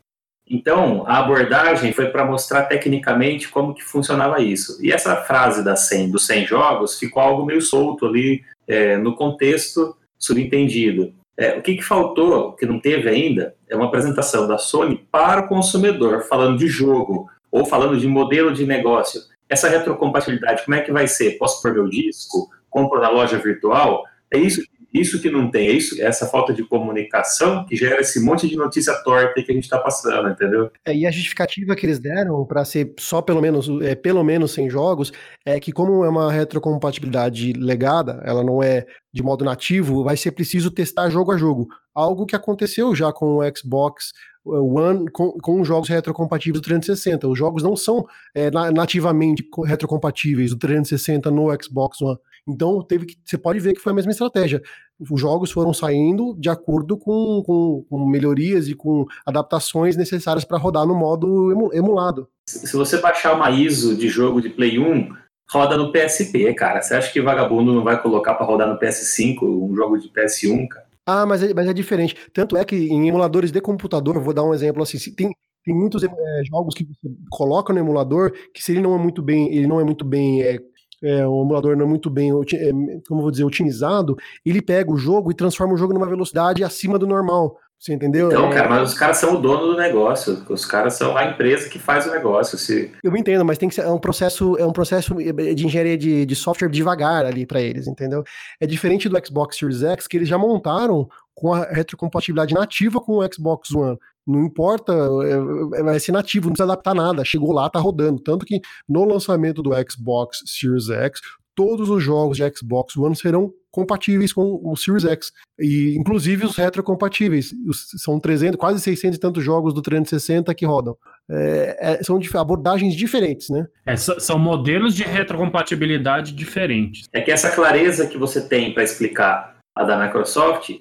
Speaker 3: Então, a abordagem foi para mostrar tecnicamente como que funcionava isso. E essa frase da 100, dos 100 jogos ficou algo meio solto ali é, no contexto subentendido. É, o que, que faltou, que não teve ainda, é uma apresentação da Sony para o consumidor, falando de jogo ou falando de modelo de negócio. Essa retrocompatibilidade, como é que vai ser? Posso pôr meu disco? Compro na loja virtual? É isso isso que não tem, é isso, é essa falta de comunicação que gera esse monte de notícia torta que a gente está passando, entendeu?
Speaker 2: É, e a justificativa que eles deram para ser só pelo menos, é, pelo menos 100 jogos é que como é uma retrocompatibilidade legada, ela não é de modo nativo, vai ser preciso testar jogo a jogo. Algo que aconteceu já com o Xbox One com, com jogos retrocompatíveis do 360. Os jogos não são é, nativamente retrocompatíveis do 360 no Xbox One. Então teve que. Você pode ver que foi a mesma estratégia. Os jogos foram saindo de acordo com, com, com melhorias e com adaptações necessárias para rodar no modo emulado.
Speaker 3: Se você baixar uma ISO de jogo de Play 1, roda no PSP, cara. Você acha que vagabundo não vai colocar para rodar no PS5 um jogo de PS1, cara?
Speaker 2: Ah, mas é, mas é diferente. Tanto é que em emuladores de computador, vou dar um exemplo assim, tem, tem muitos é, jogos que você coloca no emulador que se ele não é muito bem, ele não é muito bem é, é, o emulador não é muito bem, é, como vou dizer, otimizado, ele pega o jogo e transforma o jogo numa velocidade acima do normal. Você entendeu?
Speaker 3: Então, é... cara, mas os caras são o dono do negócio. Os caras são a empresa que faz o negócio. Se...
Speaker 2: Eu entendo, mas tem que ser é um processo, é um processo de engenharia de, de software devagar ali para eles, entendeu? É diferente do Xbox Series X, que eles já montaram com a retrocompatibilidade nativa com o Xbox One. Não importa, é, é, vai ser nativo, não precisa adaptar nada. Chegou lá, tá rodando. Tanto que no lançamento do Xbox Series X, todos os jogos de Xbox One serão compatíveis com o Series X. E inclusive os retrocompatíveis. São 300, quase 600 e tantos jogos do 360 que rodam. É, é, são abordagens diferentes, né?
Speaker 4: É, são modelos de retrocompatibilidade diferentes.
Speaker 3: É que essa clareza que você tem para explicar a da Microsoft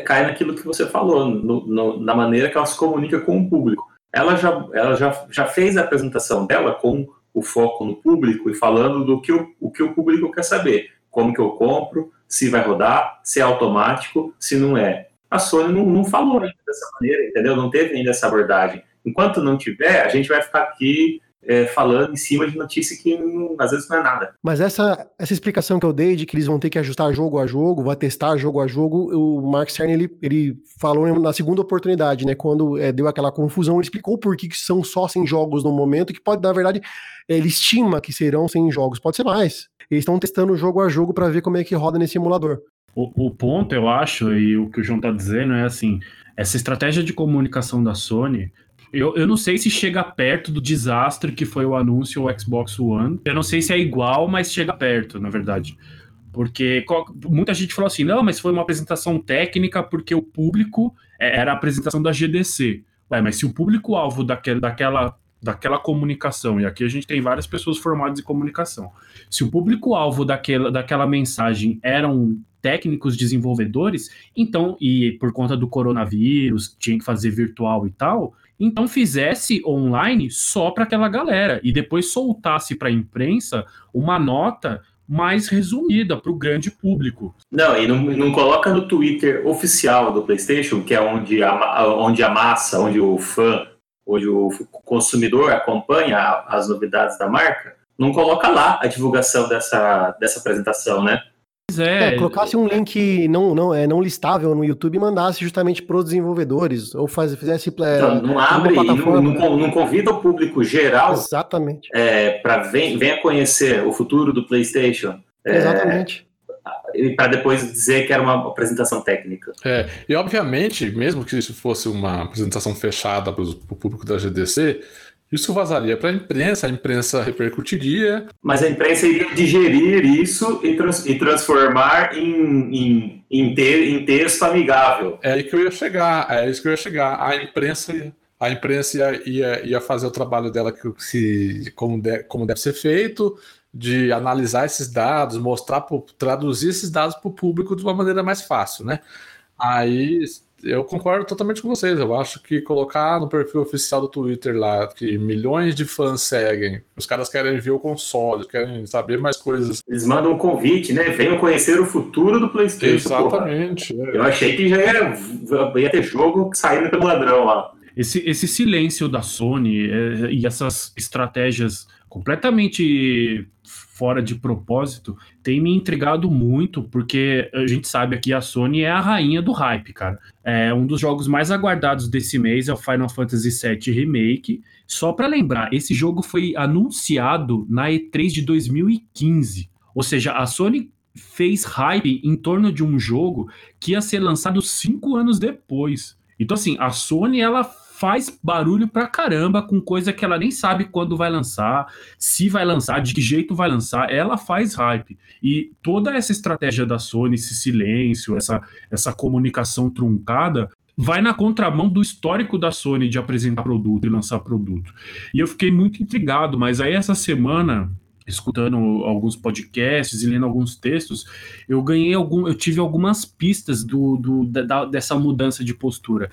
Speaker 3: cai naquilo que você falou, no, no, na maneira que ela se comunica com o público. Ela já, ela já, já fez a apresentação dela com o foco no público e falando do que o, o que o público quer saber. Como que eu compro, se vai rodar, se é automático, se não é. A Sony não, não falou ainda dessa maneira, entendeu? Não teve ainda essa abordagem. Enquanto não tiver, a gente vai ficar aqui é, falando em cima de notícia que não, às vezes não é nada.
Speaker 2: Mas essa, essa explicação que eu dei de que eles vão ter que ajustar jogo a jogo, vai testar jogo a jogo, o Mark Cerny ele, ele falou na segunda oportunidade, né? Quando é, deu aquela confusão, ele explicou por que, que são só 100 jogos no momento, que pode, na verdade, ele estima que serão 100 jogos, pode ser mais. Eles estão testando jogo a jogo para ver como é que roda nesse emulador.
Speaker 4: O, o, ponto, eu acho, e o que o João tá dizendo é assim: essa estratégia de comunicação da Sony eu, eu não sei se chega perto do desastre que foi o anúncio o Xbox One. Eu não sei se é igual, mas chega perto, na verdade. Porque muita gente falou assim: não, mas foi uma apresentação técnica porque o público é, era a apresentação da GDC. Ué, mas se o público-alvo daquela, daquela, daquela comunicação, e aqui a gente tem várias pessoas formadas em comunicação, se o público-alvo daquela, daquela mensagem eram técnicos desenvolvedores, então, e por conta do coronavírus, tinha que fazer virtual e tal, então fizesse online só para aquela galera e depois soltasse para a imprensa uma nota mais resumida para o grande público.
Speaker 3: Não, e não, não coloca no Twitter oficial do PlayStation, que é onde a, onde a massa, onde o fã onde o consumidor acompanha as novidades da marca, não coloca lá a divulgação dessa, dessa apresentação, né?
Speaker 2: É, é, colocasse um link não, não, é, não listável no YouTube e mandasse justamente para os desenvolvedores, ou faz, fizesse.
Speaker 3: É, então, não abre e não, não, não, convida o público geral.
Speaker 2: Exatamente.
Speaker 3: É, para venha conhecer o futuro do PlayStation.
Speaker 2: É, Exatamente.
Speaker 3: E para depois dizer que era uma apresentação técnica.
Speaker 1: É, e obviamente, mesmo que isso fosse uma apresentação fechada para o público da GDC, isso vazaria para a imprensa, a imprensa repercutiria.
Speaker 3: Mas a imprensa iria digerir isso e, trans, e transformar em, em, em, ter, em texto amigável.
Speaker 1: É aí que eu ia chegar, é isso que eu ia chegar. A imprensa, a imprensa ia, ia, ia fazer o trabalho dela que, se, como, de, como deve ser feito, de analisar esses dados, mostrar, traduzir esses dados para o público de uma maneira mais fácil, né? Aí eu concordo totalmente com vocês. Eu acho que colocar no perfil oficial do Twitter lá que milhões de fãs seguem, os caras querem ver o console, querem saber mais coisas.
Speaker 3: Eles mandam um convite, né? Venham conhecer o futuro do PlayStation.
Speaker 1: Exatamente.
Speaker 3: É. Eu achei que já ia, ia ter jogo saindo pelo ladrão lá.
Speaker 4: Esse, esse silêncio da Sony é, e essas estratégias completamente fora de propósito, tem me intrigado muito, porque a gente sabe aqui a Sony é a rainha do hype, cara. É um dos jogos mais aguardados desse mês é o Final Fantasy VII Remake. Só para lembrar, esse jogo foi anunciado na E3 de 2015. Ou seja, a Sony fez hype em torno de um jogo que ia ser lançado cinco anos depois. Então, assim, a Sony ela faz barulho pra caramba com coisa que ela nem sabe quando vai lançar, se vai lançar, de que jeito vai lançar, ela faz hype. E toda essa estratégia da Sony, esse silêncio, essa, essa comunicação truncada, vai na contramão do histórico da Sony de apresentar produto e lançar produto. E eu fiquei muito intrigado, mas aí essa semana escutando alguns podcasts e lendo alguns textos, eu ganhei algum, eu tive algumas pistas do, do da, dessa mudança de postura.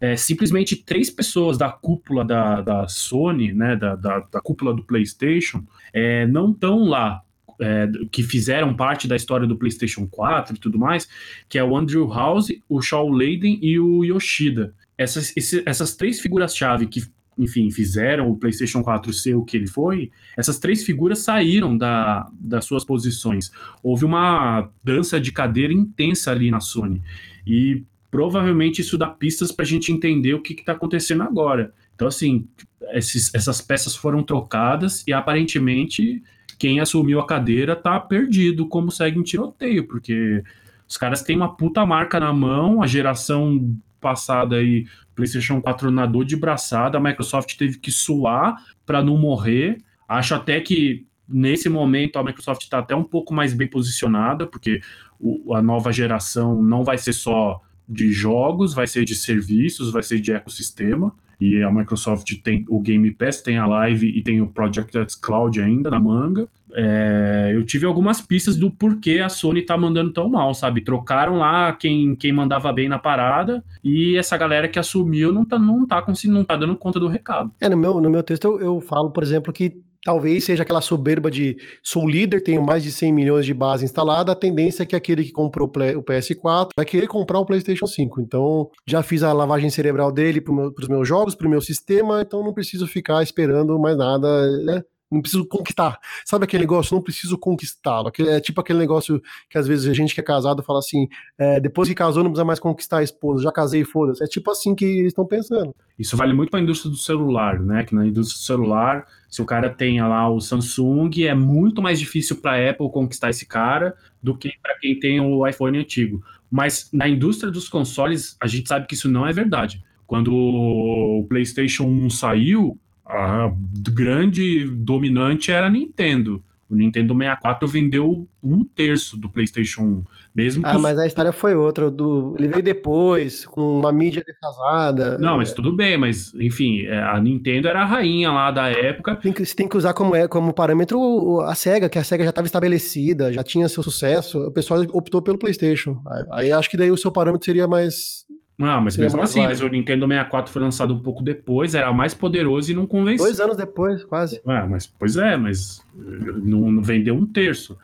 Speaker 4: É, simplesmente três pessoas da cúpula da, da Sony, né, da, da, da cúpula do PlayStation, é, não estão lá. É, que fizeram parte da história do PlayStation 4 e tudo mais, que é o Andrew House, o Shaw Layden e o Yoshida. Essas, esse, essas três figuras-chave que enfim, fizeram o PlayStation 4 ser o que ele foi, essas três figuras saíram da, das suas posições. Houve uma dança de cadeira intensa ali na Sony. E provavelmente isso dá pistas para a gente entender o que está acontecendo agora. Então, assim, esses, essas peças foram trocadas e aparentemente quem assumiu a cadeira tá perdido, como segue em tiroteio, porque os caras têm uma puta marca na mão, a geração passada aí, PlayStation 4 nadou de braçada, a Microsoft teve que suar para não morrer. Acho até que nesse momento a Microsoft está até um pouco mais bem posicionada, porque o, a nova geração não vai ser só de jogos, vai ser de serviços, vai ser de ecossistema. E a Microsoft tem o Game Pass, tem a Live e tem o Project Cloud ainda na manga. É, eu tive algumas pistas do porquê a Sony tá mandando tão mal, sabe? Trocaram lá quem, quem mandava bem na parada e essa galera que assumiu não tá, não tá não tá dando conta do recado.
Speaker 2: É, no meu, no meu texto eu, eu falo, por exemplo, que talvez seja aquela soberba de sou líder, tenho mais de 100 milhões de base instalada, a tendência é que aquele que comprou o PS4 vai querer comprar o PlayStation 5. Então, já fiz a lavagem cerebral dele para os meus jogos, para o meu sistema, então não preciso ficar esperando mais nada, né? Não preciso conquistar. Sabe aquele negócio? Não preciso conquistá-lo. É tipo aquele negócio que às vezes a gente que é casado fala assim: é, depois que casou, não precisa mais conquistar a esposa, já casei, foda-se. É tipo assim que eles estão pensando.
Speaker 4: Isso vale muito para a indústria do celular, né? Que na indústria do celular, se o cara tem lá o Samsung, é muito mais difícil para a Apple conquistar esse cara do que para quem tem o iPhone antigo. Mas na indústria dos consoles, a gente sabe que isso não é verdade. Quando o PlayStation 1 saiu, a grande dominante era a Nintendo. O Nintendo 64 vendeu um terço do PlayStation 1. Mesmo
Speaker 2: ah, mas a história foi outra. Do... Ele veio depois, com uma mídia defasada.
Speaker 4: Não, mas tudo bem, mas enfim, é, a Nintendo era a rainha lá da época.
Speaker 2: Tem que, você tem que usar como, é, como parâmetro a SEGA, que a SEGA já estava estabelecida, já tinha seu sucesso. O pessoal optou pelo PlayStation. Aí acho que daí o seu parâmetro seria mais
Speaker 4: ah, mas Seria mesmo assim, mas o Nintendo 64 foi lançado um pouco depois, era mais poderoso e não convenceu.
Speaker 2: Dois anos depois, quase.
Speaker 4: Ah, mas, pois é, mas não, não vendeu um terço.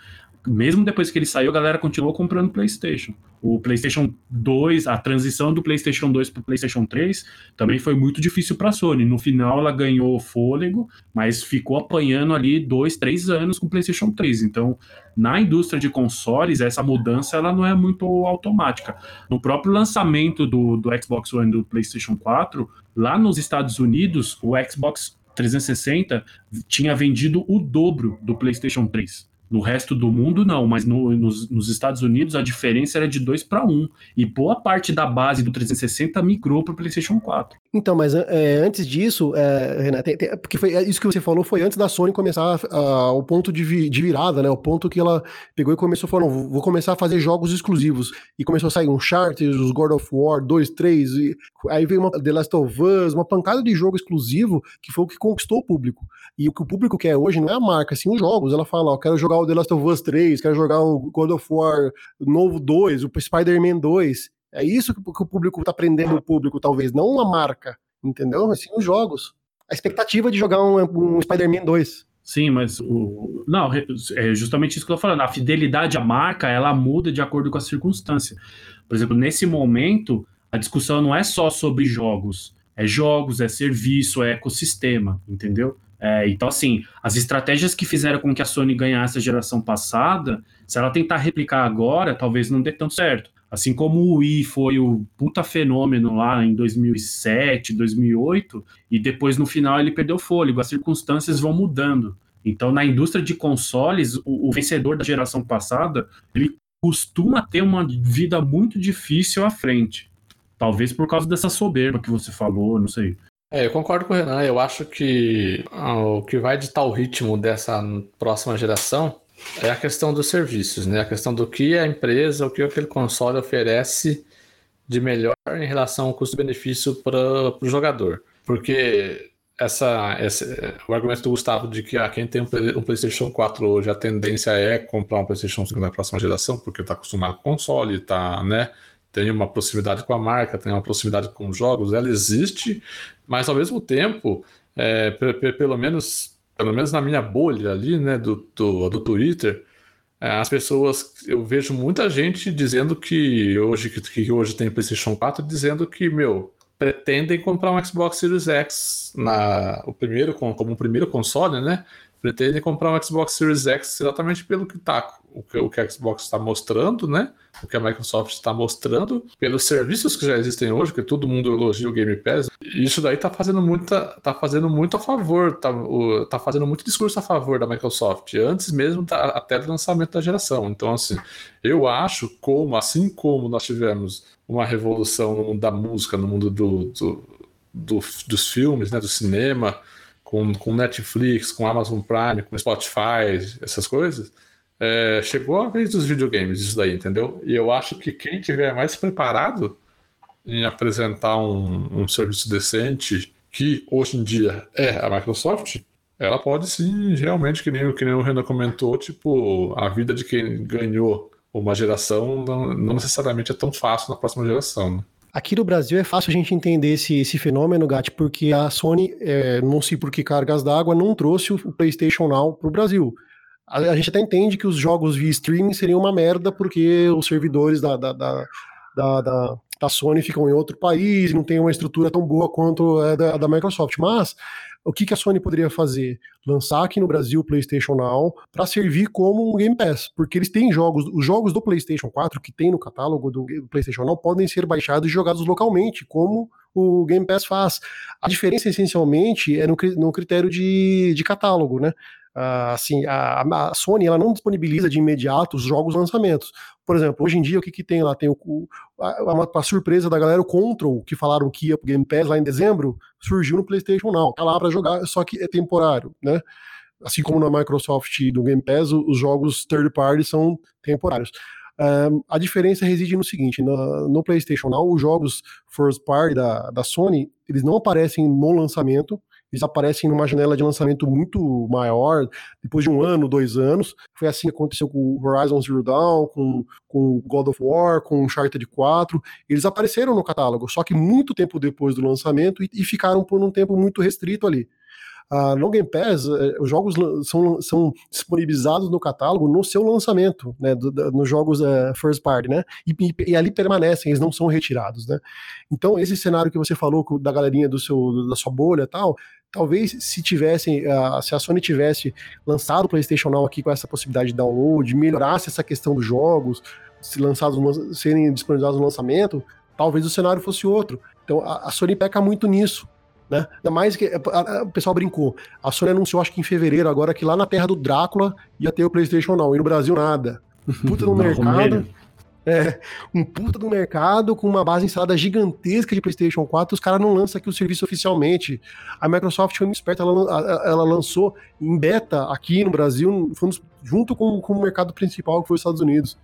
Speaker 4: Mesmo depois que ele saiu, a galera continuou comprando PlayStation. O PlayStation 2, a transição do PlayStation 2 para o PlayStation 3 também foi muito difícil para a Sony. No final, ela ganhou fôlego, mas ficou apanhando ali dois, três anos com o PlayStation 3. Então, na indústria de consoles, essa mudança ela não é muito automática. No próprio lançamento do, do Xbox One e do PlayStation 4, lá nos Estados Unidos, o Xbox 360 tinha vendido o dobro do PlayStation 3. No resto do mundo, não, mas no, nos, nos, Estados Unidos a diferença era de 2 para 1. E boa parte da base do 360 migrou para o PlayStation 4.
Speaker 2: Então, mas é, antes disso, é, tem, porque foi, isso que você falou foi antes da Sony começar a, o ponto de, vi, de, virada, né? O ponto que ela pegou e começou a falar: vou começar a fazer jogos exclusivos. E começou a sair um Charter, os God of War 2, 3, e aí veio uma The Last of Us, uma pancada de jogo exclusivo que foi o que conquistou o público. E o que o público quer hoje não é a marca, assim, os jogos. Ela fala: ó, quero jogar o The Last of Us 3, quero jogar o God of War novo 2, o Spider-Man 2. É isso que o público tá prendendo o público, talvez, não uma marca, entendeu? Assim, os jogos. A expectativa de jogar um, um Spider-Man 2.
Speaker 4: Sim, mas o. Não, é justamente isso que eu tô falando. A fidelidade à marca, ela muda de acordo com a circunstância. Por exemplo, nesse momento, a discussão não é só sobre jogos. É jogos, é serviço, é ecossistema, entendeu? É, então, assim, as estratégias que fizeram com que a Sony ganhasse a geração passada, se ela tentar replicar agora, talvez não dê tão certo. Assim como o Wii foi o puta fenômeno lá em 2007, 2008, e depois no final ele perdeu fôlego, as circunstâncias vão mudando. Então, na indústria de consoles, o, o vencedor da geração passada, ele costuma ter uma vida muito difícil à frente. Talvez por causa dessa soberba que você falou, não sei.
Speaker 1: É, eu concordo com o Renan. Eu acho que ah, o que vai ditar o ritmo dessa próxima geração é a questão dos serviços, né? A questão do que a empresa, o que aquele console oferece de melhor em relação ao custo-benefício para o jogador. Porque essa, essa, o argumento do Gustavo de que ah, quem tem um, PlayStation 4 hoje, a tendência é comprar um PlayStation 5 na próxima geração, porque está acostumado com console, tá, né? tem uma proximidade com a marca, tem uma proximidade com os jogos, ela existe, mas ao mesmo tempo, é, pelo menos pelo menos na minha bolha ali, né, do, do, do Twitter, é, as pessoas, eu vejo muita gente dizendo que hoje que, que hoje tem PlayStation 4, dizendo que, meu, pretendem comprar um Xbox Series X na o primeiro como o primeiro console, né? Pretendem comprar um Xbox Series X exatamente pelo que tá o que, o que a Xbox está mostrando, né? O que a Microsoft está mostrando, pelos serviços que já existem hoje, que todo mundo elogia o Game Pass, isso daí está fazendo muita, tá fazendo muito a favor, tá, o, tá fazendo muito discurso a favor da Microsoft, antes mesmo da, até do lançamento da geração. Então, assim, eu acho como, assim como nós tivemos uma revolução no mundo da música, no mundo do, do, do dos filmes, né, do cinema, com, com Netflix, com Amazon Prime, com Spotify, essas coisas, é, chegou a vez dos videogames, isso daí, entendeu? E eu acho que quem tiver mais preparado em apresentar um, um serviço decente, que hoje em dia é a Microsoft, ela pode sim, realmente, que nem, que nem o Renan comentou, tipo, a vida de quem ganhou uma geração não, não necessariamente é tão fácil na próxima geração. Né?
Speaker 2: Aqui no Brasil é fácil a gente entender esse, esse fenômeno, Gat, porque a Sony, é, não sei por que cargas d'água, não trouxe o PlayStation Now para o Brasil. A, gente até entende que os jogos via streaming seriam uma merda, porque os servidores da, da, da, da, da, da Sony ficam em outro país, não tem uma estrutura tão boa quanto a da, da Microsoft. Mas o que, que a Sony poderia fazer? Lançar aqui no Brasil o PlayStation Now para servir como um Game Pass, porque eles têm jogos, os jogos do PlayStation 4 que tem no catálogo do PlayStation Now podem ser baixados e jogados localmente, como o Game Pass faz. A diferença essencialmente é no, no critério de, de catálogo, né? Uh, assim, a, a, Sony ela não disponibiliza de imediato os jogos lançamentos. Por exemplo, hoje em dia o que, que tem lá? Tem o, a, a, surpresa da galera, o Control, que falaram que ia pro Game Pass lá em dezembro, surgiu no PlayStation Now. Tá lá para jogar, só que é temporário, né? Assim como na Microsoft no Game Pass, os jogos third party são temporários. A diferença reside no seguinte: no, no, PlayStation Now, os jogos first party da, da Sony, eles não aparecem no lançamento, eles aparecem numa janela de lançamento muito maior, depois de um ano, dois anos. Foi assim que aconteceu com Horizon Zero Dawn, com, com God of War, com Uncharted 4. Eles apareceram no catálogo, só que muito tempo depois do lançamento e, e ficaram por um tempo muito restrito ali. A no Game Pass, eh, os jogos são, são disponibilizados no catálogo no seu lançamento, né, do, do, nos jogos uh, first party, né, e, e, e, ali permanecem, eles não são retirados, né. Então, esse cenário que você falou da galerinha do seu, da sua bolha e tal, talvez se tivessem, uh, se a Sony tivesse lançado o PlayStation Now aqui com essa possibilidade de download, melhorasse essa questão dos jogos, se lançados, serem disponibilizados no lançamento, talvez o cenário fosse outro. Então a, a Sony peca muito nisso. Né? Ainda mais que a, a, o pessoal brincou. A Sony anunciou, acho que em fevereiro, agora que lá na terra do Drácula ia ter o PlayStation Now, e no Brasil nada. [LAUGHS] Puta no mercado. É, um puta do mercado com uma base instalada gigantesca de PlayStation 4, os caras não lançam aqui o serviço oficialmente. A Microsoft foi muito esperta, ela, ela lançou em beta aqui no Brasil, junto com, com o mercado principal, que foi os Estados Unidos.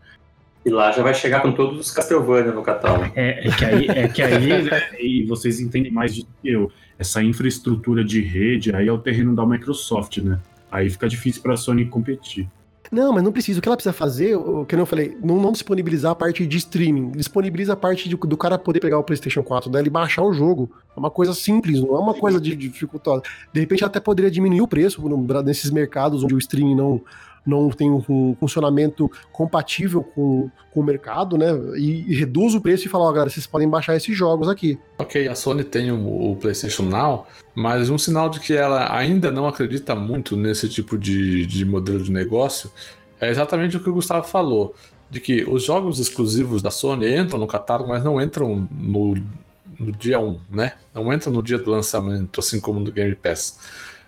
Speaker 3: E lá já vai chegar com todos os Castlevania no catálogo.
Speaker 4: É, é que aí, é que aí [LAUGHS] né, e vocês entendem mais de eu, essa infraestrutura de rede aí é o terreno da Microsoft, né? Aí fica difícil para a Sony competir.
Speaker 2: Não, mas não precisa. O que ela precisa fazer, o que eu falei, não, não disponibilizar a parte de streaming. Disponibiliza a parte de, do cara poder pegar o PlayStation 4 dela e baixar o jogo. É uma coisa simples, não é uma coisa de, de dificultosa. De repente até poderia diminuir o preço nesses mercados onde o streaming não, não tem um funcionamento compatível com, com o mercado, né? E, e reduz o preço e fala, ó, oh, galera, vocês podem baixar esses jogos aqui.
Speaker 1: Ok, a Sony tem o, o, PlayStation Now, mas um sinal de que ela ainda não acredita muito nesse tipo de, de modelo de negócio é exatamente o que o Gustavo falou. De que os jogos exclusivos da Sony entram no catálogo, mas não entram no, no dia 1, né? Não entram no dia do lançamento, assim como no Game Pass.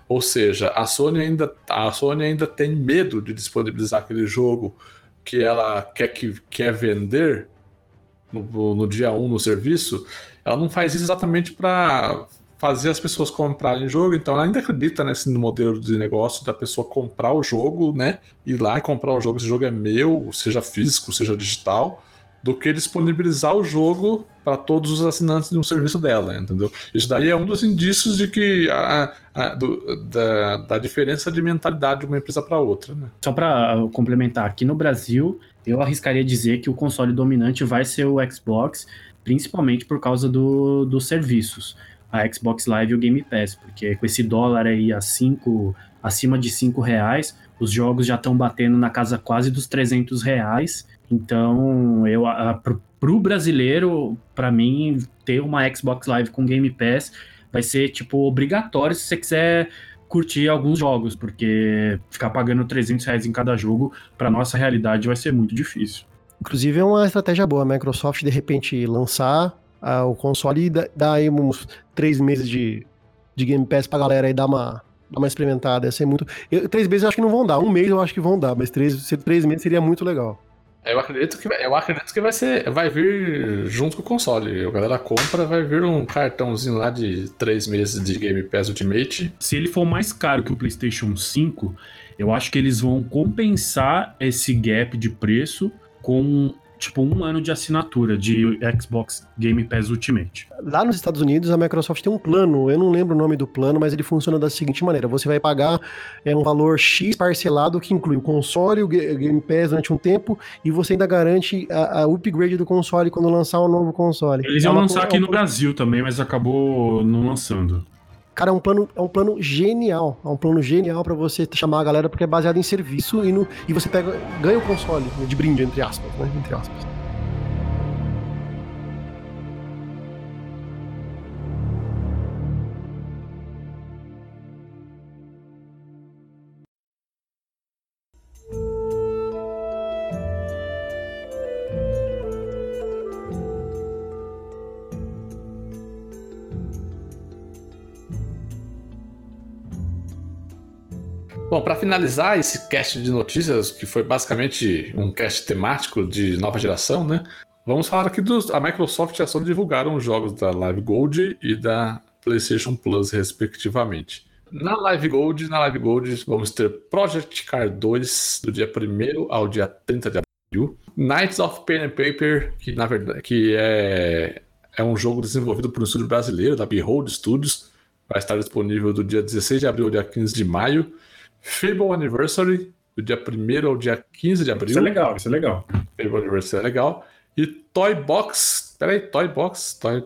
Speaker 1: Ou seja, a Sony ainda, a Sony ainda tem medo de disponibilizar aquele jogo que ela quer, que, quer vender no, no dia 1 no serviço. Ela não faz isso exatamente para fazer as pessoas comprarem o jogo, então ela ainda acredita nesse modelo de negócio da pessoa comprar o jogo, né? Ir lá e comprar o jogo, esse jogo é meu, seja físico, seja digital do que disponibilizar o jogo para todos os assinantes de um serviço dela, entendeu? Isso daí é um dos indícios de que a, a do, da, da, diferença de mentalidade de uma empresa para outra. Né?
Speaker 4: Só para complementar, aqui no Brasil, eu arriscaria dizer que o console dominante vai ser o Xbox, principalmente por causa do, dos serviços, a Xbox Live e o Game Pass, porque com esse dólar aí a cinco, acima de 5 reais, os jogos já estão batendo na casa quase dos 300 reais então, eu a, pro, pro brasileiro, para mim, ter uma Xbox Live com Game Pass vai ser tipo obrigatório se você quiser curtir alguns jogos, porque ficar pagando 300 reais em cada jogo, para nossa realidade, vai ser muito difícil.
Speaker 2: Inclusive é uma estratégia boa a Microsoft de repente lançar o console e dar aí uns três meses de, de Game Pass pra galera aí dar uma, dar uma experimentada. Ia ser muito. Eu, três meses eu acho que não vão dar, um mês eu acho que vão dar, mas três, três meses seria muito legal.
Speaker 1: Eu acredito que, eu acredito que vai ser. Vai vir junto com o console. A galera compra, vai vir um cartãozinho lá de três meses de Game Pass Ultimate.
Speaker 4: Se ele for mais caro que o PlayStation 5, eu acho que eles vão compensar esse gap de preço com tipo um ano de assinatura de Xbox Game Pass Ultimate.
Speaker 2: Lá nos Estados Unidos, a Microsoft tem um plano, eu não lembro o nome do plano, mas ele funciona da seguinte maneira: você vai pagar é, um valor X parcelado que inclui o console, o Game Pass durante um tempo, e você ainda garante a, a upgrade do console quando lançar o um novo console.
Speaker 4: Eles iam é lançar aqui no Brasil também, mas acabou não lançando.
Speaker 2: Cara, é um plano, é um plano genial. É um plano genial para você chamar a galera, porque é baseado em serviço e, no, e você pega, ganha o console de brinde, entre aspas, né? Entre aspas.
Speaker 1: Bom, para finalizar esse cast de notícias, que foi basicamente um cast temático de nova geração, né? Vamos falar aqui dos. A Microsoft e a Sony divulgaram os jogos da Live Gold e da PlayStation Plus, respectivamente. Na Live Gold, na Live Gold, vamos ter Project Car 2 do dia 1 ao dia 30 de abril. Knights of Pen and Paper, que na verdade que é, é um jogo desenvolvido por um estúdio brasileiro, da Behold Studios. Vai estar disponível do dia 16 de abril ao dia 15 de maio. Fable Anniversary, do dia 1 ao dia 15 de abril.
Speaker 4: Isso é legal, isso é legal.
Speaker 1: Fable Anniversary é legal. E Toy Box. Peraí, Toy Box. Toy,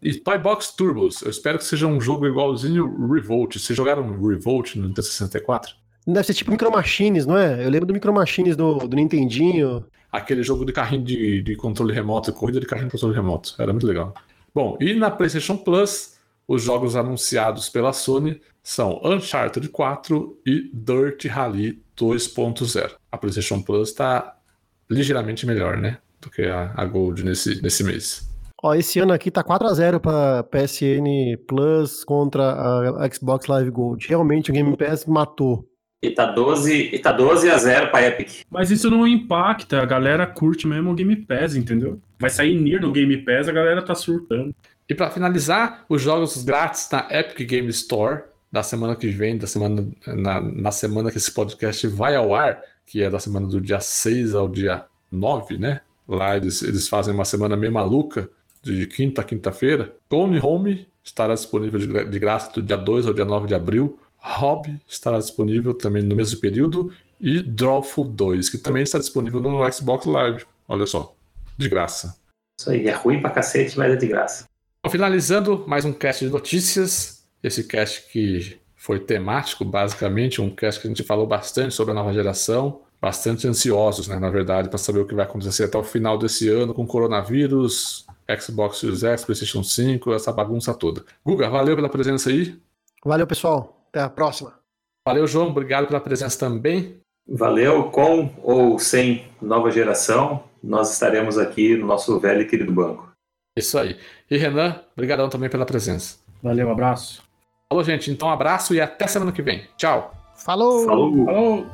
Speaker 1: E Toy Box Turbos. Eu espero que seja um jogo igualzinho Revolt. Vocês jogaram Revolt no Nintendo 64?
Speaker 2: Deve ser tipo Micro Machines, não é? Eu lembro do Micro Machines do, do Nintendinho.
Speaker 1: Aquele jogo de carrinho de, de controle remoto, corrida de carrinho de controle remoto. Era muito legal. Bom, e na PlayStation Plus, os jogos anunciados pela Sony são Uncharted 4 e Dirt Rally 2.0. A PlayStation Plus está ligeiramente melhor, né? Do que a, a Gold nesse, nesse mês.
Speaker 2: Ó, esse ano aqui tá 4 a 0 para PSN Plus contra a Xbox Live Gold. Realmente o Game Pass matou.
Speaker 3: E tá 12, e tá 12 a 0 pra Epic.
Speaker 4: Mas isso não impacta, a galera curte mesmo o Game Pass, entendeu? Vai sair Nier no Game Pass, a galera tá surtando.
Speaker 1: E para finalizar, os jogos grátis na Epic Game Store da semana que vem, da semana, na, na semana que esse podcast vai ao ar, que é da semana do dia 6 ao dia 9, né? Lá eles, eles fazem uma semana meio maluca, de quinta a quinta-feira. Tony Home estará disponível de, de graça do dia 2 ao dia 9 de abril. Hobby estará disponível também no mesmo período. E Drawful 2, que também está disponível no Xbox Live. Olha só, de graça.
Speaker 3: Isso aí, é ruim pra cacete, mas é de graça.
Speaker 1: Bom, finalizando mais um cast de notícias. Esse cast que foi temático, basicamente, um cast que a gente falou bastante sobre a nova geração. Bastante ansiosos, né, na verdade, para saber o que vai acontecer até o final desse ano com coronavírus, Xbox Series X, PlayStation 5, essa bagunça toda. Guga, valeu pela presença aí.
Speaker 2: Valeu, pessoal. Até a próxima.
Speaker 1: Valeu, João. Obrigado pela presença também.
Speaker 3: Valeu, com ou sem nova geração, nós estaremos aqui no nosso velho e querido banco.
Speaker 1: Isso aí. E Renan, obrigadão também pela presença.
Speaker 4: Valeu, um abraço.
Speaker 1: Falou, gente. Então, um abraço e até semana que vem. Tchau.
Speaker 2: Falou!
Speaker 3: Falou!
Speaker 4: Falou!